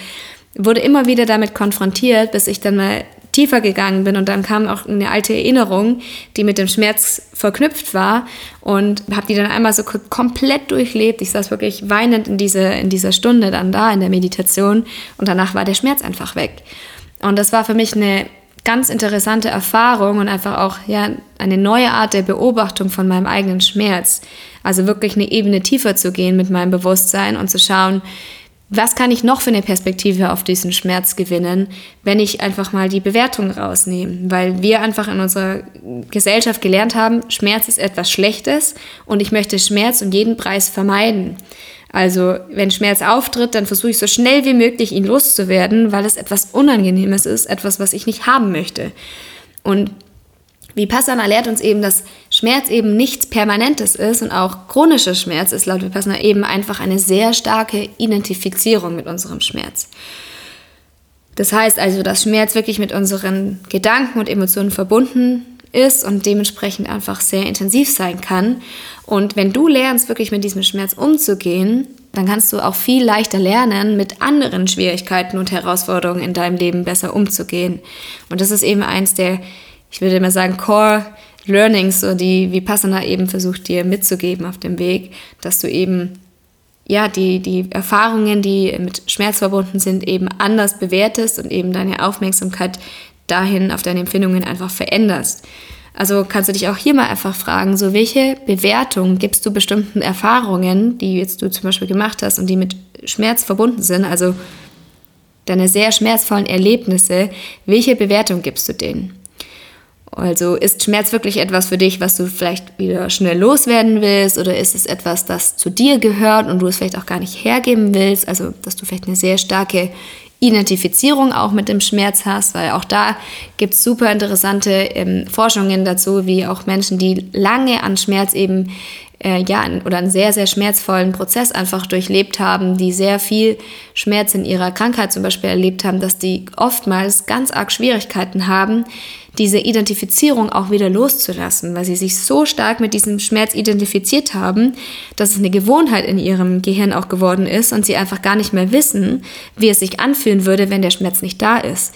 wurde immer wieder damit konfrontiert, bis ich dann mal tiefer gegangen bin und dann kam auch eine alte Erinnerung, die mit dem Schmerz verknüpft war und habe die dann einmal so komplett durchlebt. Ich saß wirklich weinend in, diese, in dieser Stunde dann da in der Meditation und danach war der Schmerz einfach weg. Und das war für mich eine ganz interessante Erfahrung und einfach auch ja eine neue Art der Beobachtung von meinem eigenen Schmerz. Also wirklich eine Ebene tiefer zu gehen mit meinem Bewusstsein und zu schauen, was kann ich noch für eine Perspektive auf diesen Schmerz gewinnen, wenn ich einfach mal die Bewertung rausnehme? Weil wir einfach in unserer Gesellschaft gelernt haben, Schmerz ist etwas Schlechtes und ich möchte Schmerz um jeden Preis vermeiden. Also wenn Schmerz auftritt, dann versuche ich so schnell wie möglich ihn loszuwerden, weil es etwas Unangenehmes ist, etwas, was ich nicht haben möchte. Und Vipassana lehrt uns eben, dass Schmerz eben nichts Permanentes ist und auch chronischer Schmerz ist laut Vipassana eben einfach eine sehr starke Identifizierung mit unserem Schmerz. Das heißt also, dass Schmerz wirklich mit unseren Gedanken und Emotionen verbunden ist und dementsprechend einfach sehr intensiv sein kann. Und wenn du lernst, wirklich mit diesem Schmerz umzugehen, dann kannst du auch viel leichter lernen, mit anderen Schwierigkeiten und Herausforderungen in deinem Leben besser umzugehen. Und das ist eben eins der, ich würde mal sagen, Core Learnings, so die Vipassana eben versucht dir mitzugeben auf dem Weg, dass du eben ja, die, die Erfahrungen, die mit Schmerz verbunden sind, eben anders bewertest und eben deine Aufmerksamkeit dahin auf deine Empfindungen einfach veränderst. Also kannst du dich auch hier mal einfach fragen, so welche Bewertung gibst du bestimmten Erfahrungen, die jetzt du zum Beispiel gemacht hast und die mit Schmerz verbunden sind, also deine sehr schmerzvollen Erlebnisse, welche Bewertung gibst du denen? Also ist Schmerz wirklich etwas für dich, was du vielleicht wieder schnell loswerden willst oder ist es etwas, das zu dir gehört und du es vielleicht auch gar nicht hergeben willst? Also dass du vielleicht eine sehr starke Identifizierung auch mit dem Schmerz hast, weil auch da gibt es super interessante ähm, Forschungen dazu, wie auch Menschen, die lange an Schmerz eben äh, ja, oder einen sehr, sehr schmerzvollen Prozess einfach durchlebt haben, die sehr viel Schmerz in ihrer Krankheit zum Beispiel erlebt haben, dass die oftmals ganz arg Schwierigkeiten haben, diese Identifizierung auch wieder loszulassen, weil sie sich so stark mit diesem Schmerz identifiziert haben, dass es eine Gewohnheit in ihrem Gehirn auch geworden ist und sie einfach gar nicht mehr wissen, wie es sich anfühlen würde, wenn der Schmerz nicht da ist.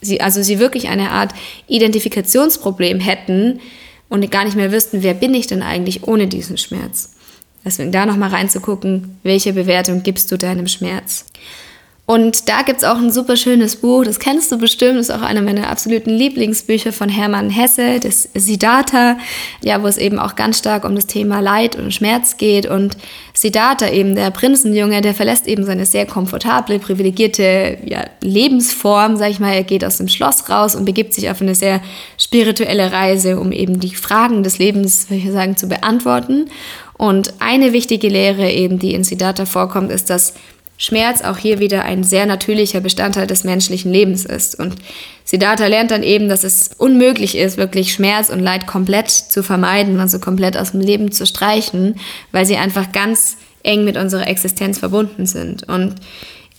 Sie, also sie wirklich eine Art Identifikationsproblem hätten und gar nicht mehr wüssten, wer bin ich denn eigentlich ohne diesen Schmerz. Deswegen da nochmal reinzugucken, welche Bewertung gibst du deinem Schmerz. Und da gibt es auch ein super schönes Buch, das kennst du bestimmt, ist auch einer meiner absoluten Lieblingsbücher von Hermann Hesse, das Siddhartha, ja, wo es eben auch ganz stark um das Thema Leid und Schmerz geht. Und Siddhartha, eben der Prinzenjunge, der verlässt eben seine sehr komfortable, privilegierte ja, Lebensform, sag ich mal, er geht aus dem Schloss raus und begibt sich auf eine sehr spirituelle Reise, um eben die Fragen des Lebens, würde ich sagen, zu beantworten. Und eine wichtige Lehre eben, die in Siddhartha vorkommt, ist, dass Schmerz auch hier wieder ein sehr natürlicher Bestandteil des menschlichen Lebens ist. Und Siddhartha lernt dann eben, dass es unmöglich ist, wirklich Schmerz und Leid komplett zu vermeiden, also komplett aus dem Leben zu streichen, weil sie einfach ganz eng mit unserer Existenz verbunden sind. Und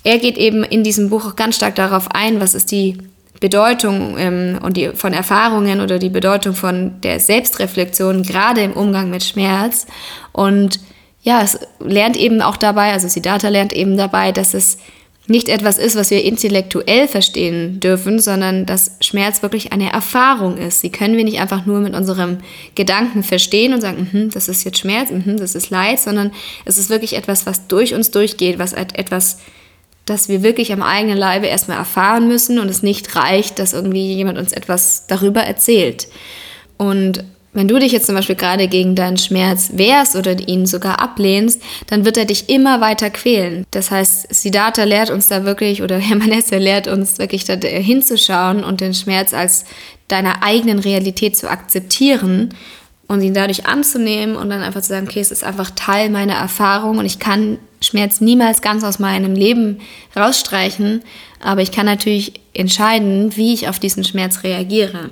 er geht eben in diesem Buch auch ganz stark darauf ein, was ist die Bedeutung ähm, und die von Erfahrungen oder die Bedeutung von der Selbstreflexion gerade im Umgang mit Schmerz und ja, es lernt eben auch dabei, also Siddhartha lernt eben dabei, dass es nicht etwas ist, was wir intellektuell verstehen dürfen, sondern dass Schmerz wirklich eine Erfahrung ist. Sie können wir nicht einfach nur mit unserem Gedanken verstehen und sagen, mm das ist jetzt Schmerz, mm das ist Leid, sondern es ist wirklich etwas, was durch uns durchgeht, was etwas, das wir wirklich am eigenen Leibe erstmal erfahren müssen und es nicht reicht, dass irgendwie jemand uns etwas darüber erzählt. Und wenn du dich jetzt zum Beispiel gerade gegen deinen Schmerz wehrst oder ihn sogar ablehnst, dann wird er dich immer weiter quälen. Das heißt, Siddhartha lehrt uns da wirklich, oder [LAUGHS] Hermanesse lehrt uns wirklich da hinzuschauen und den Schmerz als deiner eigenen Realität zu akzeptieren und ihn dadurch anzunehmen und dann einfach zu sagen, okay, es ist einfach Teil meiner Erfahrung und ich kann Schmerz niemals ganz aus meinem Leben rausstreichen, aber ich kann natürlich entscheiden, wie ich auf diesen Schmerz reagiere.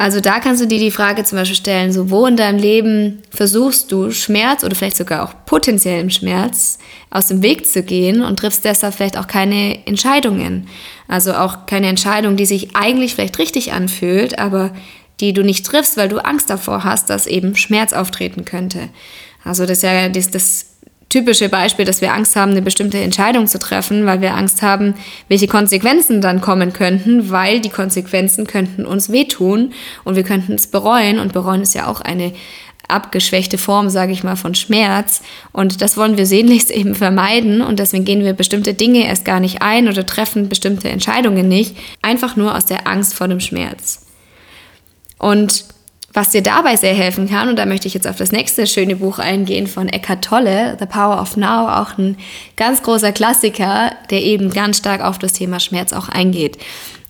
Also da kannst du dir die Frage zum Beispiel stellen, so wo in deinem Leben versuchst du Schmerz oder vielleicht sogar auch potenziellen Schmerz aus dem Weg zu gehen und triffst deshalb vielleicht auch keine Entscheidungen. Also auch keine Entscheidung, die sich eigentlich vielleicht richtig anfühlt, aber die du nicht triffst, weil du Angst davor hast, dass eben Schmerz auftreten könnte. Also das ist ja das, das typische Beispiel, dass wir Angst haben, eine bestimmte Entscheidung zu treffen, weil wir Angst haben, welche Konsequenzen dann kommen könnten, weil die Konsequenzen könnten uns wehtun und wir könnten es bereuen und bereuen ist ja auch eine abgeschwächte Form, sage ich mal, von Schmerz. Und das wollen wir sehnlichst eben vermeiden. Und deswegen gehen wir bestimmte Dinge erst gar nicht ein oder treffen bestimmte Entscheidungen nicht. Einfach nur aus der Angst vor dem Schmerz. Und was dir dabei sehr helfen kann, und da möchte ich jetzt auf das nächste schöne Buch eingehen von Eckhart Tolle, The Power of Now, auch ein ganz großer Klassiker, der eben ganz stark auf das Thema Schmerz auch eingeht.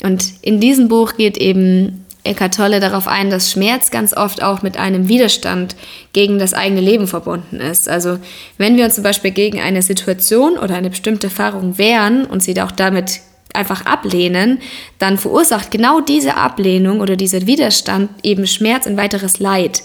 Und in diesem Buch geht eben Eckhart Tolle darauf ein, dass Schmerz ganz oft auch mit einem Widerstand gegen das eigene Leben verbunden ist. Also wenn wir uns zum Beispiel gegen eine Situation oder eine bestimmte Erfahrung wehren und sie auch damit einfach ablehnen, dann verursacht genau diese Ablehnung oder dieser Widerstand eben Schmerz und weiteres Leid.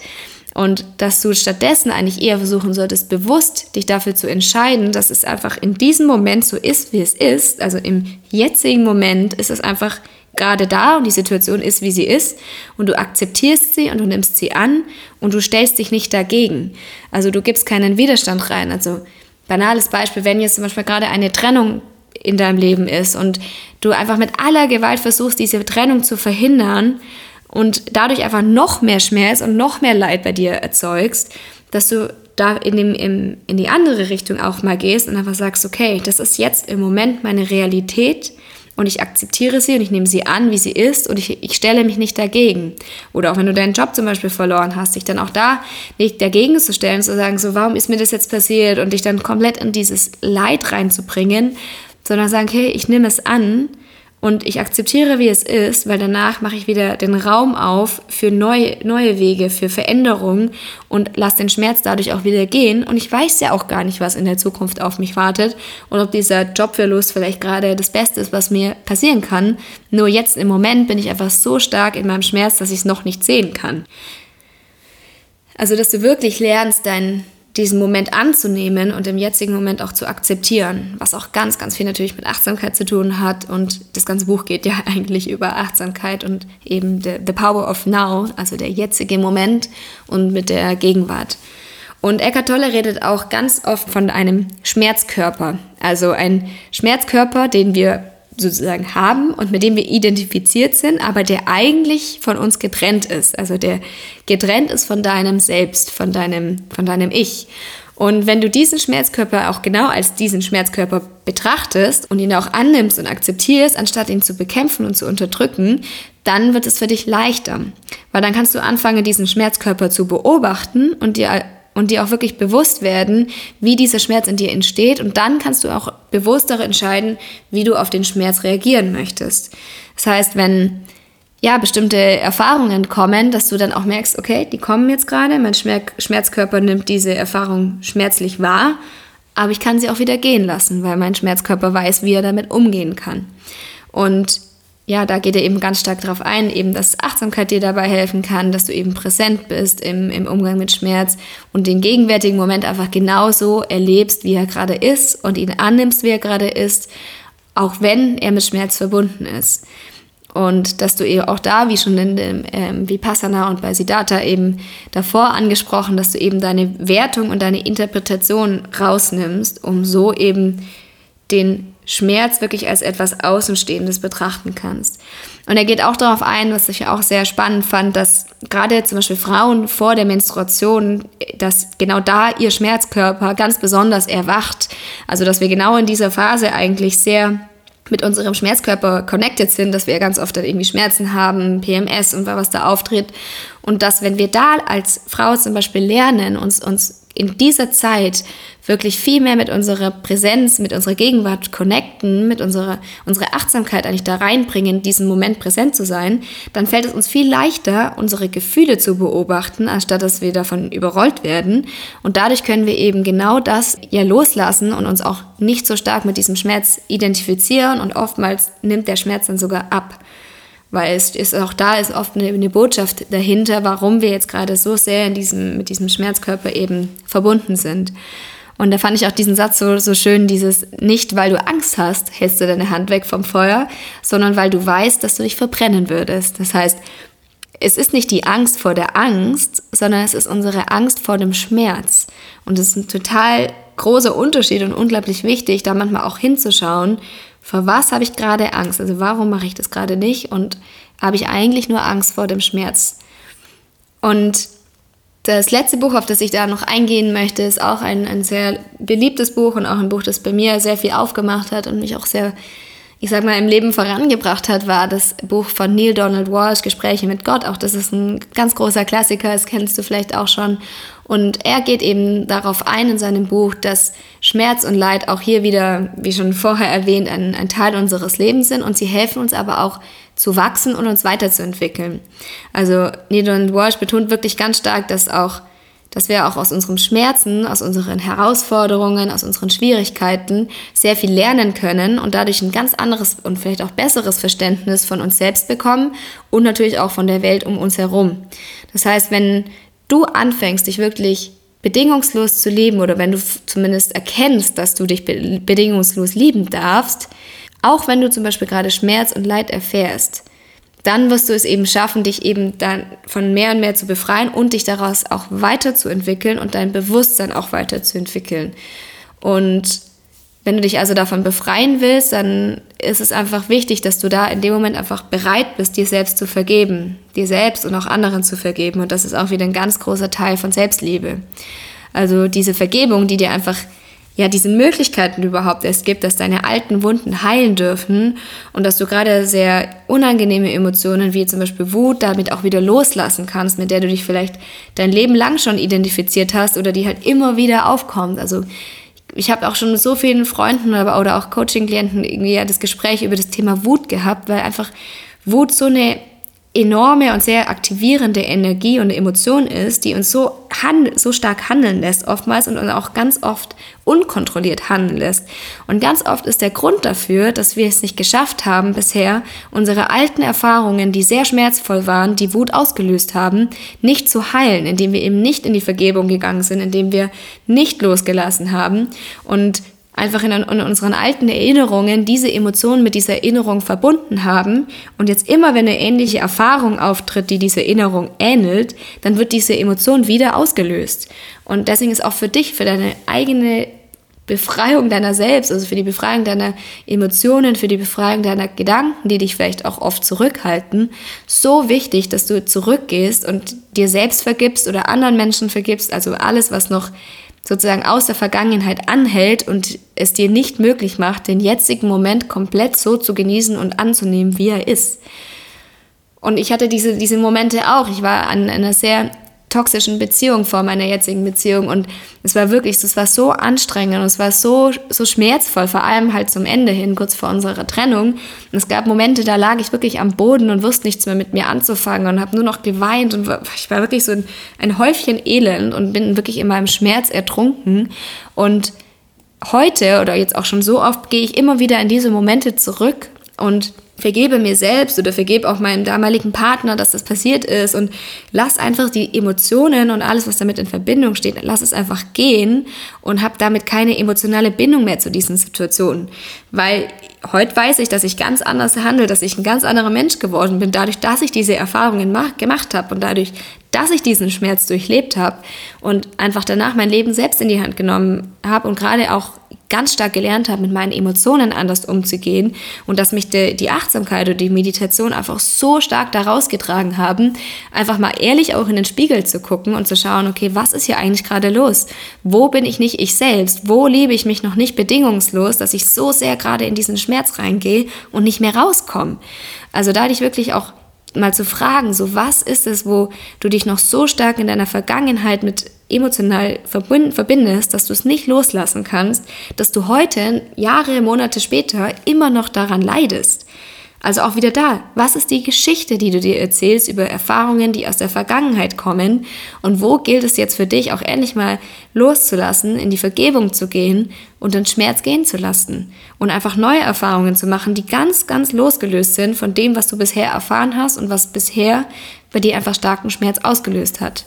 Und dass du stattdessen eigentlich eher versuchen solltest, bewusst dich dafür zu entscheiden, dass es einfach in diesem Moment so ist, wie es ist. Also im jetzigen Moment ist es einfach gerade da und die Situation ist, wie sie ist und du akzeptierst sie und du nimmst sie an und du stellst dich nicht dagegen. Also du gibst keinen Widerstand rein. Also banales Beispiel, wenn jetzt zum Beispiel gerade eine Trennung in deinem Leben ist und du einfach mit aller Gewalt versuchst, diese Trennung zu verhindern und dadurch einfach noch mehr Schmerz und noch mehr Leid bei dir erzeugst, dass du da in, dem, in, in die andere Richtung auch mal gehst und einfach sagst, okay, das ist jetzt im Moment meine Realität und ich akzeptiere sie und ich nehme sie an, wie sie ist und ich, ich stelle mich nicht dagegen. Oder auch wenn du deinen Job zum Beispiel verloren hast, dich dann auch da nicht dagegen zu stellen, zu sagen, so warum ist mir das jetzt passiert und dich dann komplett in dieses Leid reinzubringen, sondern sagen, hey, ich nehme es an und ich akzeptiere, wie es ist, weil danach mache ich wieder den Raum auf für neue, neue Wege, für Veränderungen und lasse den Schmerz dadurch auch wieder gehen. Und ich weiß ja auch gar nicht, was in der Zukunft auf mich wartet und ob dieser Jobverlust vielleicht gerade das Beste ist, was mir passieren kann. Nur jetzt im Moment bin ich einfach so stark in meinem Schmerz, dass ich es noch nicht sehen kann. Also, dass du wirklich lernst, dein, diesen Moment anzunehmen und im jetzigen Moment auch zu akzeptieren, was auch ganz, ganz viel natürlich mit Achtsamkeit zu tun hat. Und das ganze Buch geht [LAUGHS] ja eigentlich über Achtsamkeit und eben the, the Power of Now, also der jetzige Moment und mit der Gegenwart. Und Eckhart Tolle redet auch ganz oft von einem Schmerzkörper, also ein Schmerzkörper, den wir sozusagen haben und mit dem wir identifiziert sind, aber der eigentlich von uns getrennt ist. Also der getrennt ist von deinem Selbst, von deinem, von deinem Ich. Und wenn du diesen Schmerzkörper auch genau als diesen Schmerzkörper betrachtest und ihn auch annimmst und akzeptierst, anstatt ihn zu bekämpfen und zu unterdrücken, dann wird es für dich leichter. Weil dann kannst du anfangen, diesen Schmerzkörper zu beobachten und dir und dir auch wirklich bewusst werden, wie dieser Schmerz in dir entsteht. Und dann kannst du auch bewusster entscheiden, wie du auf den Schmerz reagieren möchtest. Das heißt, wenn ja bestimmte Erfahrungen kommen, dass du dann auch merkst, okay, die kommen jetzt gerade, mein Schmerzkörper nimmt diese Erfahrung schmerzlich wahr, aber ich kann sie auch wieder gehen lassen, weil mein Schmerzkörper weiß, wie er damit umgehen kann. Und ja, da geht er eben ganz stark darauf ein, eben, dass Achtsamkeit dir dabei helfen kann, dass du eben präsent bist im, im Umgang mit Schmerz und den gegenwärtigen Moment einfach genauso erlebst, wie er gerade ist und ihn annimmst, wie er gerade ist, auch wenn er mit Schmerz verbunden ist. Und dass du eben auch da, wie schon in dem ähm, Vipassana und bei Siddhartha eben davor angesprochen, dass du eben deine Wertung und deine Interpretation rausnimmst, um so eben den Schmerz wirklich als etwas Außenstehendes betrachten kannst. Und er geht auch darauf ein, was ich auch sehr spannend fand, dass gerade zum Beispiel Frauen vor der Menstruation, dass genau da ihr Schmerzkörper ganz besonders erwacht. Also dass wir genau in dieser Phase eigentlich sehr mit unserem Schmerzkörper connected sind, dass wir ganz oft dann irgendwie Schmerzen haben, PMS und was da auftritt. Und dass, wenn wir da als Frau zum Beispiel lernen, uns, uns in dieser Zeit wirklich viel mehr mit unserer Präsenz, mit unserer Gegenwart connecten, mit unserer, unserer Achtsamkeit eigentlich da reinbringen, in diesem Moment präsent zu sein, dann fällt es uns viel leichter, unsere Gefühle zu beobachten, anstatt dass wir davon überrollt werden. Und dadurch können wir eben genau das ja loslassen und uns auch nicht so stark mit diesem Schmerz identifizieren und oftmals nimmt der Schmerz dann sogar ab weil es ist auch da ist oft eine, eine, Botschaft dahinter, warum wir jetzt gerade so sehr in diesem, mit diesem Schmerzkörper eben verbunden sind. Und da fand ich auch diesen Satz so, so schön, dieses nicht, weil du Angst hast, hältst du deine Hand weg vom Feuer, sondern weil du weißt, dass du dich verbrennen würdest. Das heißt, es ist nicht die Angst vor der Angst, sondern es ist unsere Angst vor dem Schmerz. Und es ist ein total großer Unterschied und unglaublich wichtig, da manchmal auch hinzuschauen vor was habe ich gerade Angst? Also warum mache ich das gerade nicht? Und habe ich eigentlich nur Angst vor dem Schmerz? Und das letzte Buch, auf das ich da noch eingehen möchte, ist auch ein, ein sehr beliebtes Buch und auch ein Buch, das bei mir sehr viel aufgemacht hat und mich auch sehr, ich sag mal, im Leben vorangebracht hat, war das Buch von Neil Donald Walsh, Gespräche mit Gott. Auch das ist ein ganz großer Klassiker, das kennst du vielleicht auch schon. Und er geht eben darauf ein in seinem Buch, dass Schmerz und Leid auch hier wieder, wie schon vorher erwähnt, ein, ein Teil unseres Lebens sind und sie helfen uns aber auch zu wachsen und uns weiterzuentwickeln. Also Needle Walsh betont wirklich ganz stark, dass auch dass wir auch aus unseren Schmerzen, aus unseren Herausforderungen, aus unseren Schwierigkeiten sehr viel lernen können und dadurch ein ganz anderes und vielleicht auch besseres Verständnis von uns selbst bekommen und natürlich auch von der Welt um uns herum. Das heißt, wenn du anfängst, dich wirklich bedingungslos zu lieben oder wenn du zumindest erkennst, dass du dich bedingungslos lieben darfst, auch wenn du zum Beispiel gerade Schmerz und Leid erfährst, dann wirst du es eben schaffen, dich eben dann von mehr und mehr zu befreien und dich daraus auch weiterzuentwickeln und dein Bewusstsein auch weiterzuentwickeln. Und wenn du dich also davon befreien willst, dann ist es einfach wichtig, dass du da in dem Moment einfach bereit bist, dir selbst zu vergeben, dir selbst und auch anderen zu vergeben. Und das ist auch wieder ein ganz großer Teil von Selbstliebe. Also diese Vergebung, die dir einfach ja diese Möglichkeiten überhaupt erst gibt, dass deine alten Wunden heilen dürfen und dass du gerade sehr unangenehme Emotionen wie zum Beispiel Wut damit auch wieder loslassen kannst, mit der du dich vielleicht dein Leben lang schon identifiziert hast oder die halt immer wieder aufkommt. Also ich habe auch schon mit so vielen Freunden aber, oder auch Coaching-Klienten irgendwie ja das Gespräch über das Thema Wut gehabt, weil einfach Wut so eine enorme und sehr aktivierende Energie und Emotion ist, die uns so, so stark handeln lässt oftmals und auch ganz oft unkontrolliert handeln lässt. Und ganz oft ist der Grund dafür, dass wir es nicht geschafft haben bisher, unsere alten Erfahrungen, die sehr schmerzvoll waren, die Wut ausgelöst haben, nicht zu heilen, indem wir eben nicht in die Vergebung gegangen sind, indem wir nicht losgelassen haben und einfach in, in, unseren alten Erinnerungen diese Emotionen mit dieser Erinnerung verbunden haben und jetzt immer, wenn eine ähnliche Erfahrung auftritt, die dieser Erinnerung ähnelt, dann wird diese Emotion wieder ausgelöst. Und deswegen ist auch für dich, für deine eigene Befreiung deiner selbst, also für die Befreiung deiner Emotionen, für die Befreiung deiner Gedanken, die dich vielleicht auch oft zurückhalten, so wichtig, dass du zurückgehst und dir selbst vergibst oder anderen Menschen vergibst, also alles, was noch sozusagen aus der Vergangenheit anhält und es dir nicht möglich macht, den jetzigen Moment komplett so zu genießen und anzunehmen, wie er ist. Und ich hatte diese, diese Momente auch. Ich war an einer sehr toxischen Beziehung vor meiner jetzigen Beziehung und es war wirklich, es war so anstrengend und es war so, so schmerzvoll, vor allem halt zum Ende hin, kurz vor unserer Trennung. Und es gab Momente, da lag ich wirklich am Boden und wusste nichts mehr mit mir anzufangen und habe nur noch geweint und ich war wirklich so ein, ein Häufchen Elend und bin wirklich in meinem Schmerz ertrunken und heute oder jetzt auch schon so oft gehe ich immer wieder in diese Momente zurück und vergebe mir selbst oder vergebe auch meinem damaligen Partner, dass das passiert ist und lass einfach die Emotionen und alles, was damit in Verbindung steht, lass es einfach gehen und habe damit keine emotionale Bindung mehr zu diesen Situationen. Weil heute weiß ich, dass ich ganz anders handle, dass ich ein ganz anderer Mensch geworden bin, dadurch, dass ich diese Erfahrungen gemacht habe und dadurch, dass ich diesen Schmerz durchlebt habe und einfach danach mein Leben selbst in die Hand genommen habe und gerade auch ganz stark gelernt habe, mit meinen Emotionen anders umzugehen und dass mich die, die Achtsamkeit oder die Meditation einfach so stark daraus getragen haben, einfach mal ehrlich auch in den Spiegel zu gucken und zu schauen, okay, was ist hier eigentlich gerade los? Wo bin ich nicht ich selbst? Wo liebe ich mich noch nicht bedingungslos, dass ich so sehr gerade in diesen Schmerz reingehe und nicht mehr rauskomme? Also da ich wirklich auch mal zu fragen, so was ist es, wo du dich noch so stark in deiner Vergangenheit mit emotional verbindest, dass du es nicht loslassen kannst, dass du heute, Jahre, Monate später, immer noch daran leidest. Also auch wieder da, was ist die Geschichte, die du dir erzählst über Erfahrungen, die aus der Vergangenheit kommen? Und wo gilt es jetzt für dich auch endlich mal loszulassen, in die Vergebung zu gehen und den Schmerz gehen zu lassen? Und einfach neue Erfahrungen zu machen, die ganz, ganz losgelöst sind von dem, was du bisher erfahren hast und was bisher bei dir einfach starken Schmerz ausgelöst hat.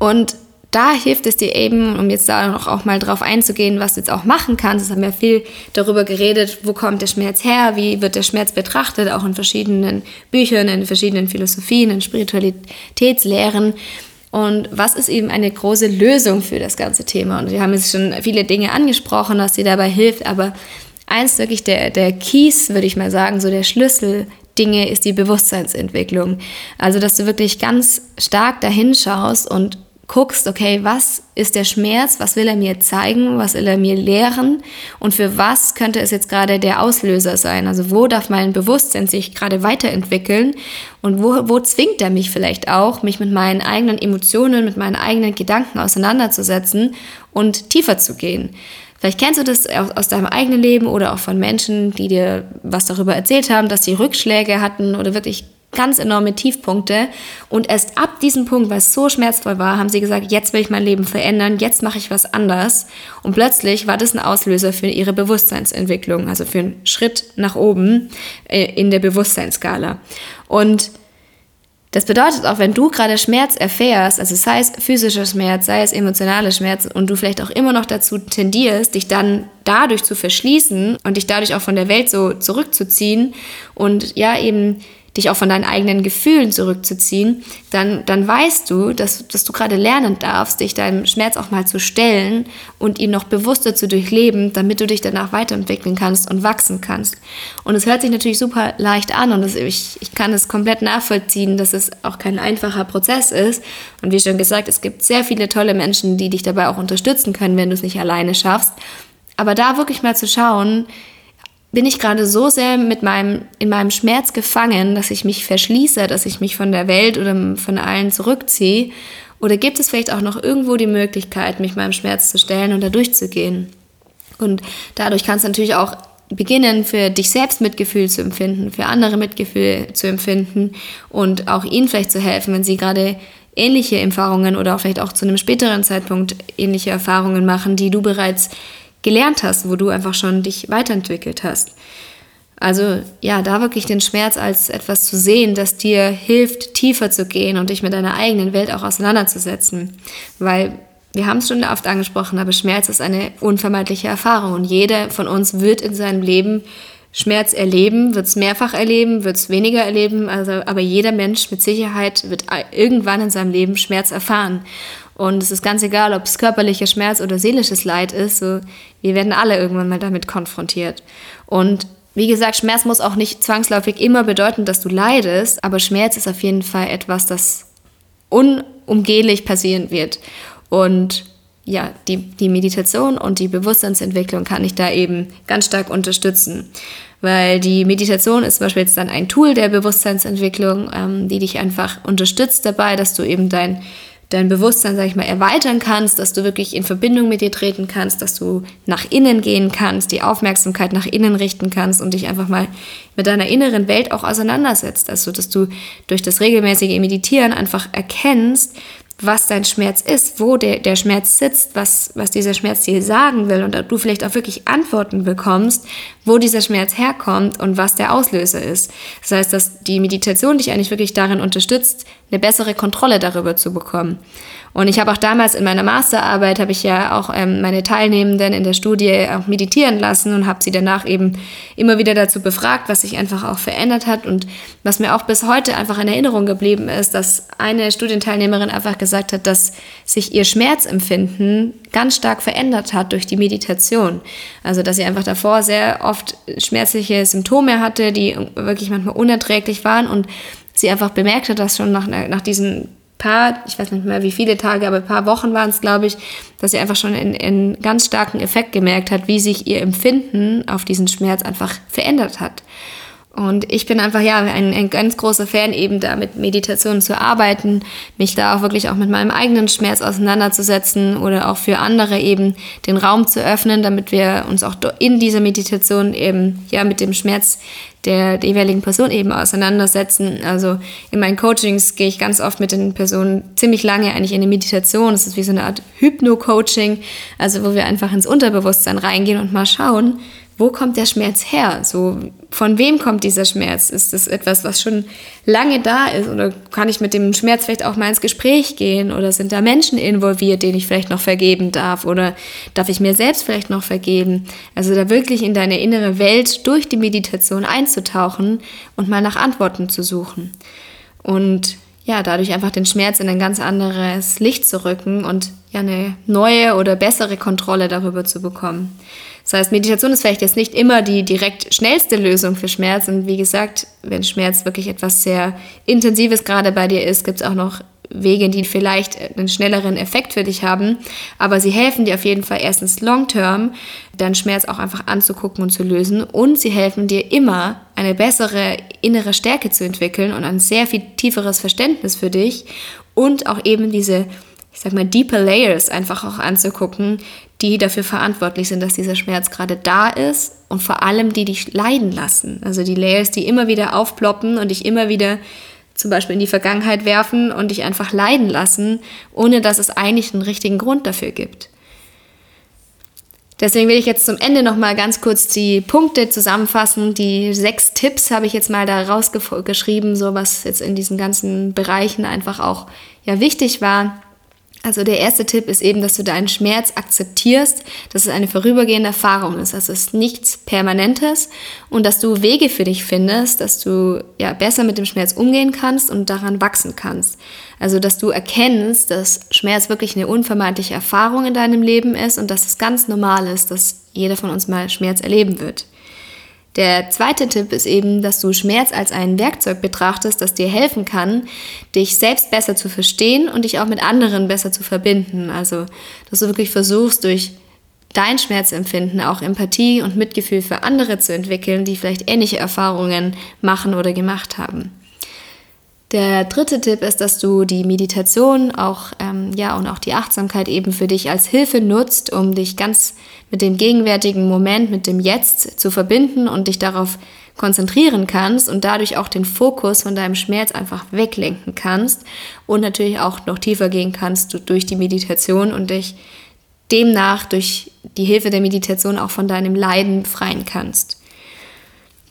Und da hilft es dir eben, um jetzt da noch auch mal drauf einzugehen, was du jetzt auch machen kannst. Es haben ja viel darüber geredet, wo kommt der Schmerz her, wie wird der Schmerz betrachtet, auch in verschiedenen Büchern, in verschiedenen Philosophien, in Spiritualitätslehren. Und was ist eben eine große Lösung für das ganze Thema? Und wir haben jetzt schon viele Dinge angesprochen, was dir dabei hilft, aber eins wirklich der, der Keys, würde ich mal sagen, so der Schlüssel Dinge ist die Bewusstseinsentwicklung. Also, dass du wirklich ganz stark dahin schaust und guckst, okay, was ist der Schmerz, was will er mir zeigen, was will er mir lehren und für was könnte es jetzt gerade der Auslöser sein? Also wo darf mein Bewusstsein sich gerade weiterentwickeln und wo, wo zwingt er mich vielleicht auch, mich mit meinen eigenen Emotionen, mit meinen eigenen Gedanken auseinanderzusetzen und tiefer zu gehen? Vielleicht kennst du das aus deinem eigenen Leben oder auch von Menschen, die dir was darüber erzählt haben, dass sie Rückschläge hatten oder wirklich ganz enorme Tiefpunkte. Und erst ab diesem Punkt, weil es so schmerzvoll war, haben sie gesagt, jetzt will ich mein Leben verändern, jetzt mache ich was anders. Und plötzlich war das ein Auslöser für ihre Bewusstseinsentwicklung, also für einen Schritt nach oben äh, in der Bewusstseinsskala. Und Das bedeutet auch, wenn du gerade Schmerz erfährst, also sei es physischer Schmerz, sei es emotionaler Schmerz und du vielleicht auch immer noch dazu tendierst, dich dann dadurch zu verschließen und dich dadurch auch von der Welt so zurückzuziehen und ja eben dich auch von deinen eigenen Gefühlen zurückzuziehen, dann, dann weißt du, dass, dass du gerade lernen darfst, dich deinem Schmerz auch mal zu stellen und ihn noch bewusster zu durchleben, damit du dich danach weiterentwickeln kannst und wachsen kannst. Und es hört sich natürlich super leicht an und das, ich, ich kann es komplett nachvollziehen, dass es auch kein einfacher Prozess ist. Und wie schon gesagt, es gibt sehr viele tolle Menschen, die dich dabei auch unterstützen können, wenn du es nicht alleine schaffst. Aber da wirklich mal zu schauen, bin ich gerade so sehr mit meinem, in meinem Schmerz gefangen, dass ich mich verschließe, dass ich mich von der Welt oder von allen zurückziehe? Oder gibt es vielleicht auch noch irgendwo die Möglichkeit, mich meinem Schmerz zu stellen und da durchzugehen? Und dadurch kannst du natürlich auch beginnen, für dich selbst Mitgefühl zu empfinden, für andere Mitgefühl zu empfinden und auch ihnen vielleicht zu helfen, wenn sie gerade ähnliche Erfahrungen oder auch vielleicht auch zu einem späteren Zeitpunkt ähnliche Erfahrungen machen, die du bereits gelernt hast, wo du einfach schon dich weiterentwickelt hast. Also ja, da wirklich den Schmerz als etwas zu sehen, das dir hilft, tiefer zu gehen und dich mit deiner eigenen Welt auch auseinanderzusetzen. Weil wir haben es schon oft angesprochen, aber Schmerz ist eine unvermeidliche Erfahrung und jeder von uns wird in seinem Leben Schmerz erleben, wird es mehrfach erleben, wird es weniger erleben, also, aber jeder Mensch mit Sicherheit wird irgendwann in seinem Leben Schmerz erfahren. Und es ist ganz egal, ob es körperlicher Schmerz oder seelisches Leid ist. So, wir werden alle irgendwann mal damit konfrontiert. Und wie gesagt, Schmerz muss auch nicht zwangsläufig immer bedeuten, dass du leidest, aber Schmerz ist auf jeden Fall etwas, das unumgehlich passieren wird. Und ja, die, die Meditation und die Bewusstseinsentwicklung kann ich da eben ganz stark unterstützen. Weil die Meditation ist zum Beispiel jetzt dann ein Tool der Bewusstseinsentwicklung, ähm, die dich einfach unterstützt dabei, dass du eben dein dein Bewusstsein, sag ich mal, erweitern kannst, dass du wirklich in Verbindung mit dir treten kannst, dass du nach innen gehen kannst, die Aufmerksamkeit nach innen richten kannst und dich einfach mal mit deiner inneren Welt auch auseinandersetzt. Also, dass du durch das regelmäßige Meditieren einfach erkennst, was dein Schmerz ist, wo der, der Schmerz sitzt, was, was dieser Schmerz dir sagen will und du vielleicht auch wirklich Antworten bekommst, wo dieser Schmerz herkommt und was der Auslöser ist. Das heißt, dass die Meditation dich eigentlich wirklich darin unterstützt, eine bessere Kontrolle darüber zu bekommen. Und ich habe auch damals in meiner Masterarbeit, habe ich ja auch ähm, meine Teilnehmenden in der Studie auch meditieren lassen und habe sie danach eben immer wieder dazu befragt, was sich einfach auch verändert hat und was mir auch bis heute einfach in Erinnerung geblieben ist, dass eine Studienteilnehmerin einfach gesagt hat, dass sich ihr Schmerzempfinden ganz stark verändert hat durch die Meditation. Also dass sie einfach davor sehr oft schmerzliche Symptome hatte, die wirklich manchmal unerträglich waren und sie einfach bemerkt hat, dass schon nach, nach diesen paar, ich weiß nicht mehr wie viele Tage, aber ein paar Wochen waren es, glaube ich, dass sie einfach schon einen ganz starken Effekt gemerkt hat, wie sich ihr Empfinden auf diesen Schmerz einfach verändert hat. Und ich bin einfach ja ein, ein ganz großer Fan, eben da mit Meditation zu arbeiten, mich da auch wirklich auch mit meinem eigenen Schmerz auseinanderzusetzen oder auch für andere eben den Raum zu öffnen, damit wir uns auch in dieser Meditation eben ja mit dem Schmerz der, der jeweiligen Person eben auseinandersetzen. Also in meinen Coachings gehe ich ganz oft mit den Personen ziemlich lange eigentlich in die Meditation. Das ist wie so eine Art Hypno-Coaching, also wo wir einfach ins Unterbewusstsein reingehen und mal schauen, wo kommt der Schmerz her? So, von wem kommt dieser Schmerz? Ist das etwas, was schon lange da ist? Oder kann ich mit dem Schmerz vielleicht auch mal ins Gespräch gehen? Oder sind da Menschen involviert, denen ich vielleicht noch vergeben darf? Oder darf ich mir selbst vielleicht noch vergeben? Also da wirklich in deine innere Welt durch die Meditation einzutauchen und mal nach Antworten zu suchen. Und ja, dadurch einfach den Schmerz in ein ganz anderes Licht zu rücken und ja eine neue oder bessere Kontrolle darüber zu bekommen. Das heißt, Meditation ist vielleicht jetzt nicht immer die direkt schnellste Lösung für Schmerz. Und wie gesagt, wenn Schmerz wirklich etwas sehr Intensives gerade bei dir ist, gibt es auch noch Wege, die vielleicht einen schnelleren Effekt für dich haben. Aber sie helfen dir auf jeden Fall erstens long-term, deinen Schmerz auch einfach anzugucken und zu lösen. Und sie helfen dir immer, eine bessere innere Stärke zu entwickeln und ein sehr viel tieferes Verständnis für dich und auch eben diese ich sag mal, deeper Layers einfach auch anzugucken, die dafür verantwortlich sind, dass dieser Schmerz gerade da ist und vor allem die dich leiden lassen. Also die Layers, die immer wieder aufploppen und dich immer wieder zum Beispiel in die Vergangenheit werfen und dich einfach leiden lassen, ohne dass es eigentlich einen richtigen Grund dafür gibt. Deswegen will ich jetzt zum Ende noch mal ganz kurz die Punkte zusammenfassen. Die sechs Tipps habe ich jetzt mal da rausgeschrieben, so was jetzt in diesen ganzen Bereichen einfach auch ja wichtig war. Also der erste Tipp ist eben, dass du deinen Schmerz akzeptierst, dass es eine vorübergehende Erfahrung ist, dass es nichts Permanentes und dass du Wege für dich findest, dass du ja besser mit dem Schmerz umgehen kannst und daran wachsen kannst. Also dass du erkennst, dass Schmerz wirklich eine unvermeidliche Erfahrung in deinem Leben ist und dass es ganz normal ist, dass jeder von uns mal Schmerz erleben wird. Der zweite Tipp ist eben, dass du Schmerz als ein Werkzeug betrachtest, das dir helfen kann, dich selbst besser zu verstehen und dich auch mit anderen besser zu verbinden. Also, dass du wirklich versuchst, durch dein Schmerzempfinden auch Empathie und Mitgefühl für andere zu entwickeln, die vielleicht ähnliche Erfahrungen machen oder gemacht haben. Der dritte Tipp ist, dass du die Meditation auch, ähm, ja, und auch die Achtsamkeit eben für dich als Hilfe nutzt, um dich ganz mit dem gegenwärtigen Moment, mit dem Jetzt zu verbinden und dich darauf konzentrieren kannst und dadurch auch den Fokus von deinem Schmerz einfach weglenken kannst und natürlich auch noch tiefer gehen kannst durch die Meditation und dich demnach durch die Hilfe der Meditation auch von deinem Leiden befreien kannst.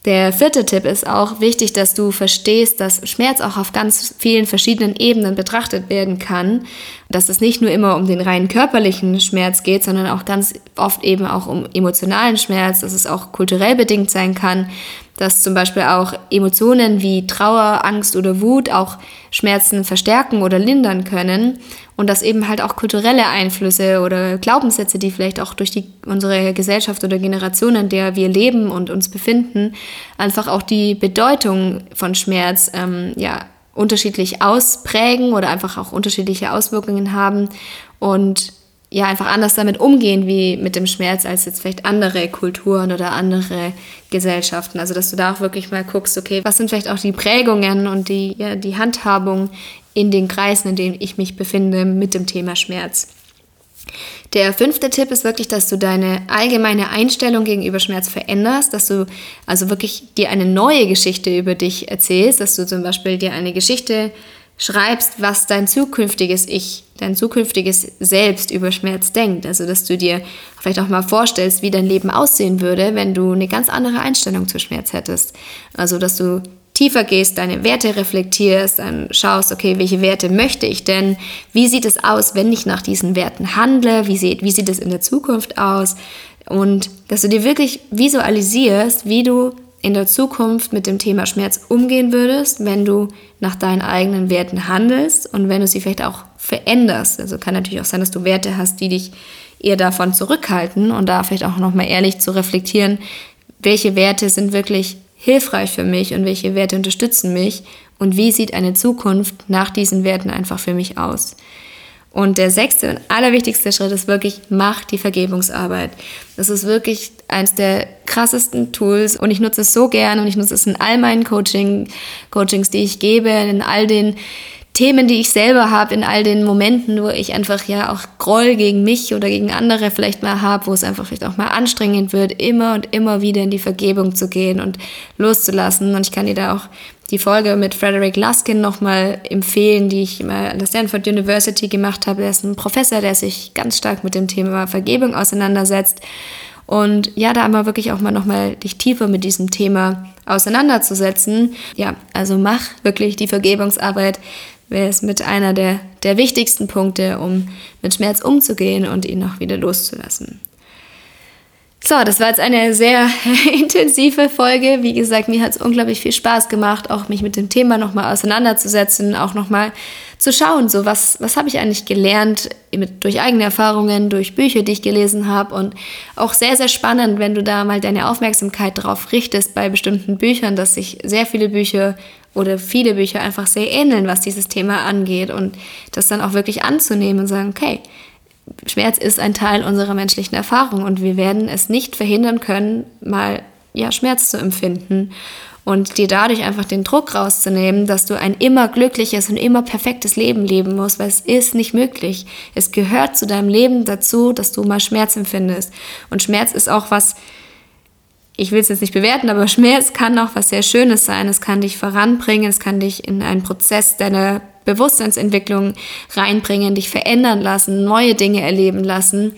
Der vierte Tipp ist auch wichtig, dass du verstehst, dass Schmerz auch auf ganz vielen verschiedenen Ebenen betrachtet werden kann. Dass es nicht nur immer um den rein körperlichen Schmerz geht, sondern auch ganz oft eben auch um emotionalen Schmerz, dass es auch kulturell bedingt sein kann, dass zum Beispiel auch Emotionen wie Trauer, Angst oder Wut auch Schmerzen verstärken oder lindern können und dass eben halt auch kulturelle Einflüsse oder Glaubenssätze, die vielleicht auch durch die, unsere Gesellschaft oder Generation, in der wir leben und uns befinden, einfach auch die Bedeutung von Schmerz ähm, ja, unterschiedlich ausprägen oder einfach auch unterschiedliche Auswirkungen haben. Und ja einfach anders damit umgehen wie mit dem Schmerz als jetzt vielleicht andere Kulturen oder andere Gesellschaften. Also dass du da auch wirklich mal guckst, okay, was sind vielleicht auch die Prägungen und die, ja, die Handhabung in den Kreisen, in denen ich mich befinde mit dem Thema Schmerz. Der fünfte Tipp ist wirklich, dass du deine allgemeine Einstellung gegenüber Schmerz veränderst, dass du also wirklich dir eine neue Geschichte über dich erzählst, dass du zum Beispiel dir eine Geschichte schreibst, was dein zukünftiges Ich, dein zukünftiges Selbst über Schmerz denkt. Also, dass du dir vielleicht auch mal vorstellst, wie dein Leben aussehen würde, wenn du eine ganz andere Einstellung zu Schmerz hättest. Also, dass du tiefer gehst, deine Werte reflektierst, dann schaust, okay, welche Werte möchte ich denn? Wie sieht es aus, wenn ich nach diesen Werten handle? Wie sieht, wie sieht es in der Zukunft aus? Und dass du dir wirklich visualisierst, wie du in der Zukunft mit dem Thema Schmerz umgehen würdest, wenn du nach deinen eigenen Werten handelst und wenn du sie vielleicht auch veränderst. Also kann natürlich auch sein, dass du Werte hast, die dich eher davon zurückhalten und da vielleicht auch nochmal ehrlich zu reflektieren, welche Werte sind wirklich hilfreich für mich und welche Werte unterstützen mich und wie sieht eine Zukunft nach diesen Werten einfach für mich aus. Und der sechste und allerwichtigste Schritt ist wirklich, mach die Vergebungsarbeit. Das ist wirklich eines der krassesten Tools und ich nutze es so gern und ich nutze es in all meinen Coaching, Coachings, die ich gebe, in all den Themen, die ich selber habe, in all den Momenten, wo ich einfach ja auch Groll gegen mich oder gegen andere vielleicht mal habe, wo es einfach vielleicht auch mal anstrengend wird, immer und immer wieder in die Vergebung zu gehen und loszulassen. Und ich kann dir da auch die Folge mit Frederick Luskin nochmal empfehlen, die ich mal an der Stanford University gemacht habe. Er ist ein Professor, der sich ganz stark mit dem Thema Vergebung auseinandersetzt. Und ja, da einmal wirklich auch mal nochmal dich tiefer mit diesem Thema auseinanderzusetzen. Ja, also mach wirklich die Vergebungsarbeit. Wäre es mit einer der, der wichtigsten Punkte, um mit Schmerz umzugehen und ihn auch wieder loszulassen. So, das war jetzt eine sehr [LAUGHS] intensive Folge. Wie gesagt, mir hat es unglaublich viel Spaß gemacht, auch mich mit dem Thema nochmal auseinanderzusetzen, auch nochmal zu schauen, so was, was habe ich eigentlich gelernt mit, durch eigene Erfahrungen, durch Bücher, die ich gelesen habe und auch sehr, sehr spannend, wenn du da mal deine Aufmerksamkeit drauf richtest bei bestimmten Büchern, dass sich sehr viele Bücher oder viele Bücher einfach sehr ähneln, was dieses Thema angeht und das dann auch wirklich anzunehmen und sagen, okay, Schmerz ist ein Teil unserer menschlichen Erfahrung und wir werden es nicht verhindern können, mal ja, Schmerz zu empfinden und dir dadurch einfach den Druck rauszunehmen, dass du ein immer glückliches und immer perfektes Leben leben musst, weil es ist nicht möglich. Es gehört zu deinem Leben dazu, dass du mal Schmerz empfindest. Und Schmerz ist auch was, ich will es jetzt nicht bewerten, aber Schmerz kann auch was sehr Schönes sein. Es kann dich voranbringen, es kann dich in einen Prozess deiner Bewusstseinsentwicklung reinbringen, dich verändern lassen, neue Dinge erleben lassen.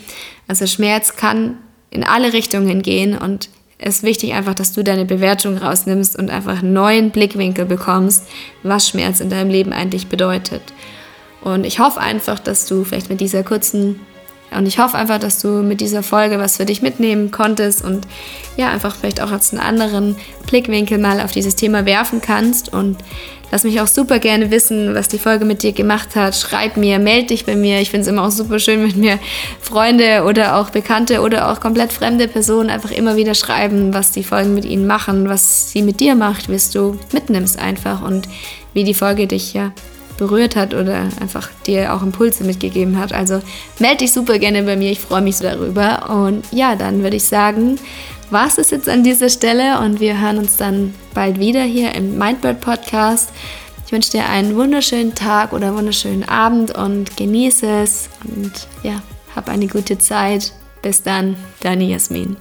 Also Schmerz kann in alle Richtungen gehen und es ist wichtig einfach, dass du deine Bewertung rausnimmst und einfach einen neuen Blickwinkel bekommst, was Schmerz in deinem Leben eigentlich bedeutet. Und ich hoffe einfach, dass du vielleicht mit dieser kurzen und ich hoffe einfach, dass du mit dieser Folge was für dich mitnehmen konntest und ja, einfach vielleicht auch als einen anderen Blickwinkel mal auf dieses Thema werfen kannst. Und lass mich auch super gerne wissen, was die Folge mit dir gemacht hat. Schreib mir, melde dich bei mir. Ich finde es immer auch super schön, mit mir Freunde oder auch Bekannte oder auch komplett fremde Personen einfach immer wieder schreiben, was die Folgen mit ihnen machen, was sie mit dir macht, wie du mitnimmst einfach und wie die Folge dich ja berührt hat oder einfach dir auch Impulse mitgegeben hat. Also melde dich super gerne bei mir, ich freue mich so darüber. Und ja, dann würde ich sagen, war es jetzt an dieser Stelle und wir hören uns dann bald wieder hier im Mindbird Podcast. Ich wünsche dir einen wunderschönen Tag oder wunderschönen Abend und genieße es und ja, hab eine gute Zeit. Bis dann, deine Jasmin.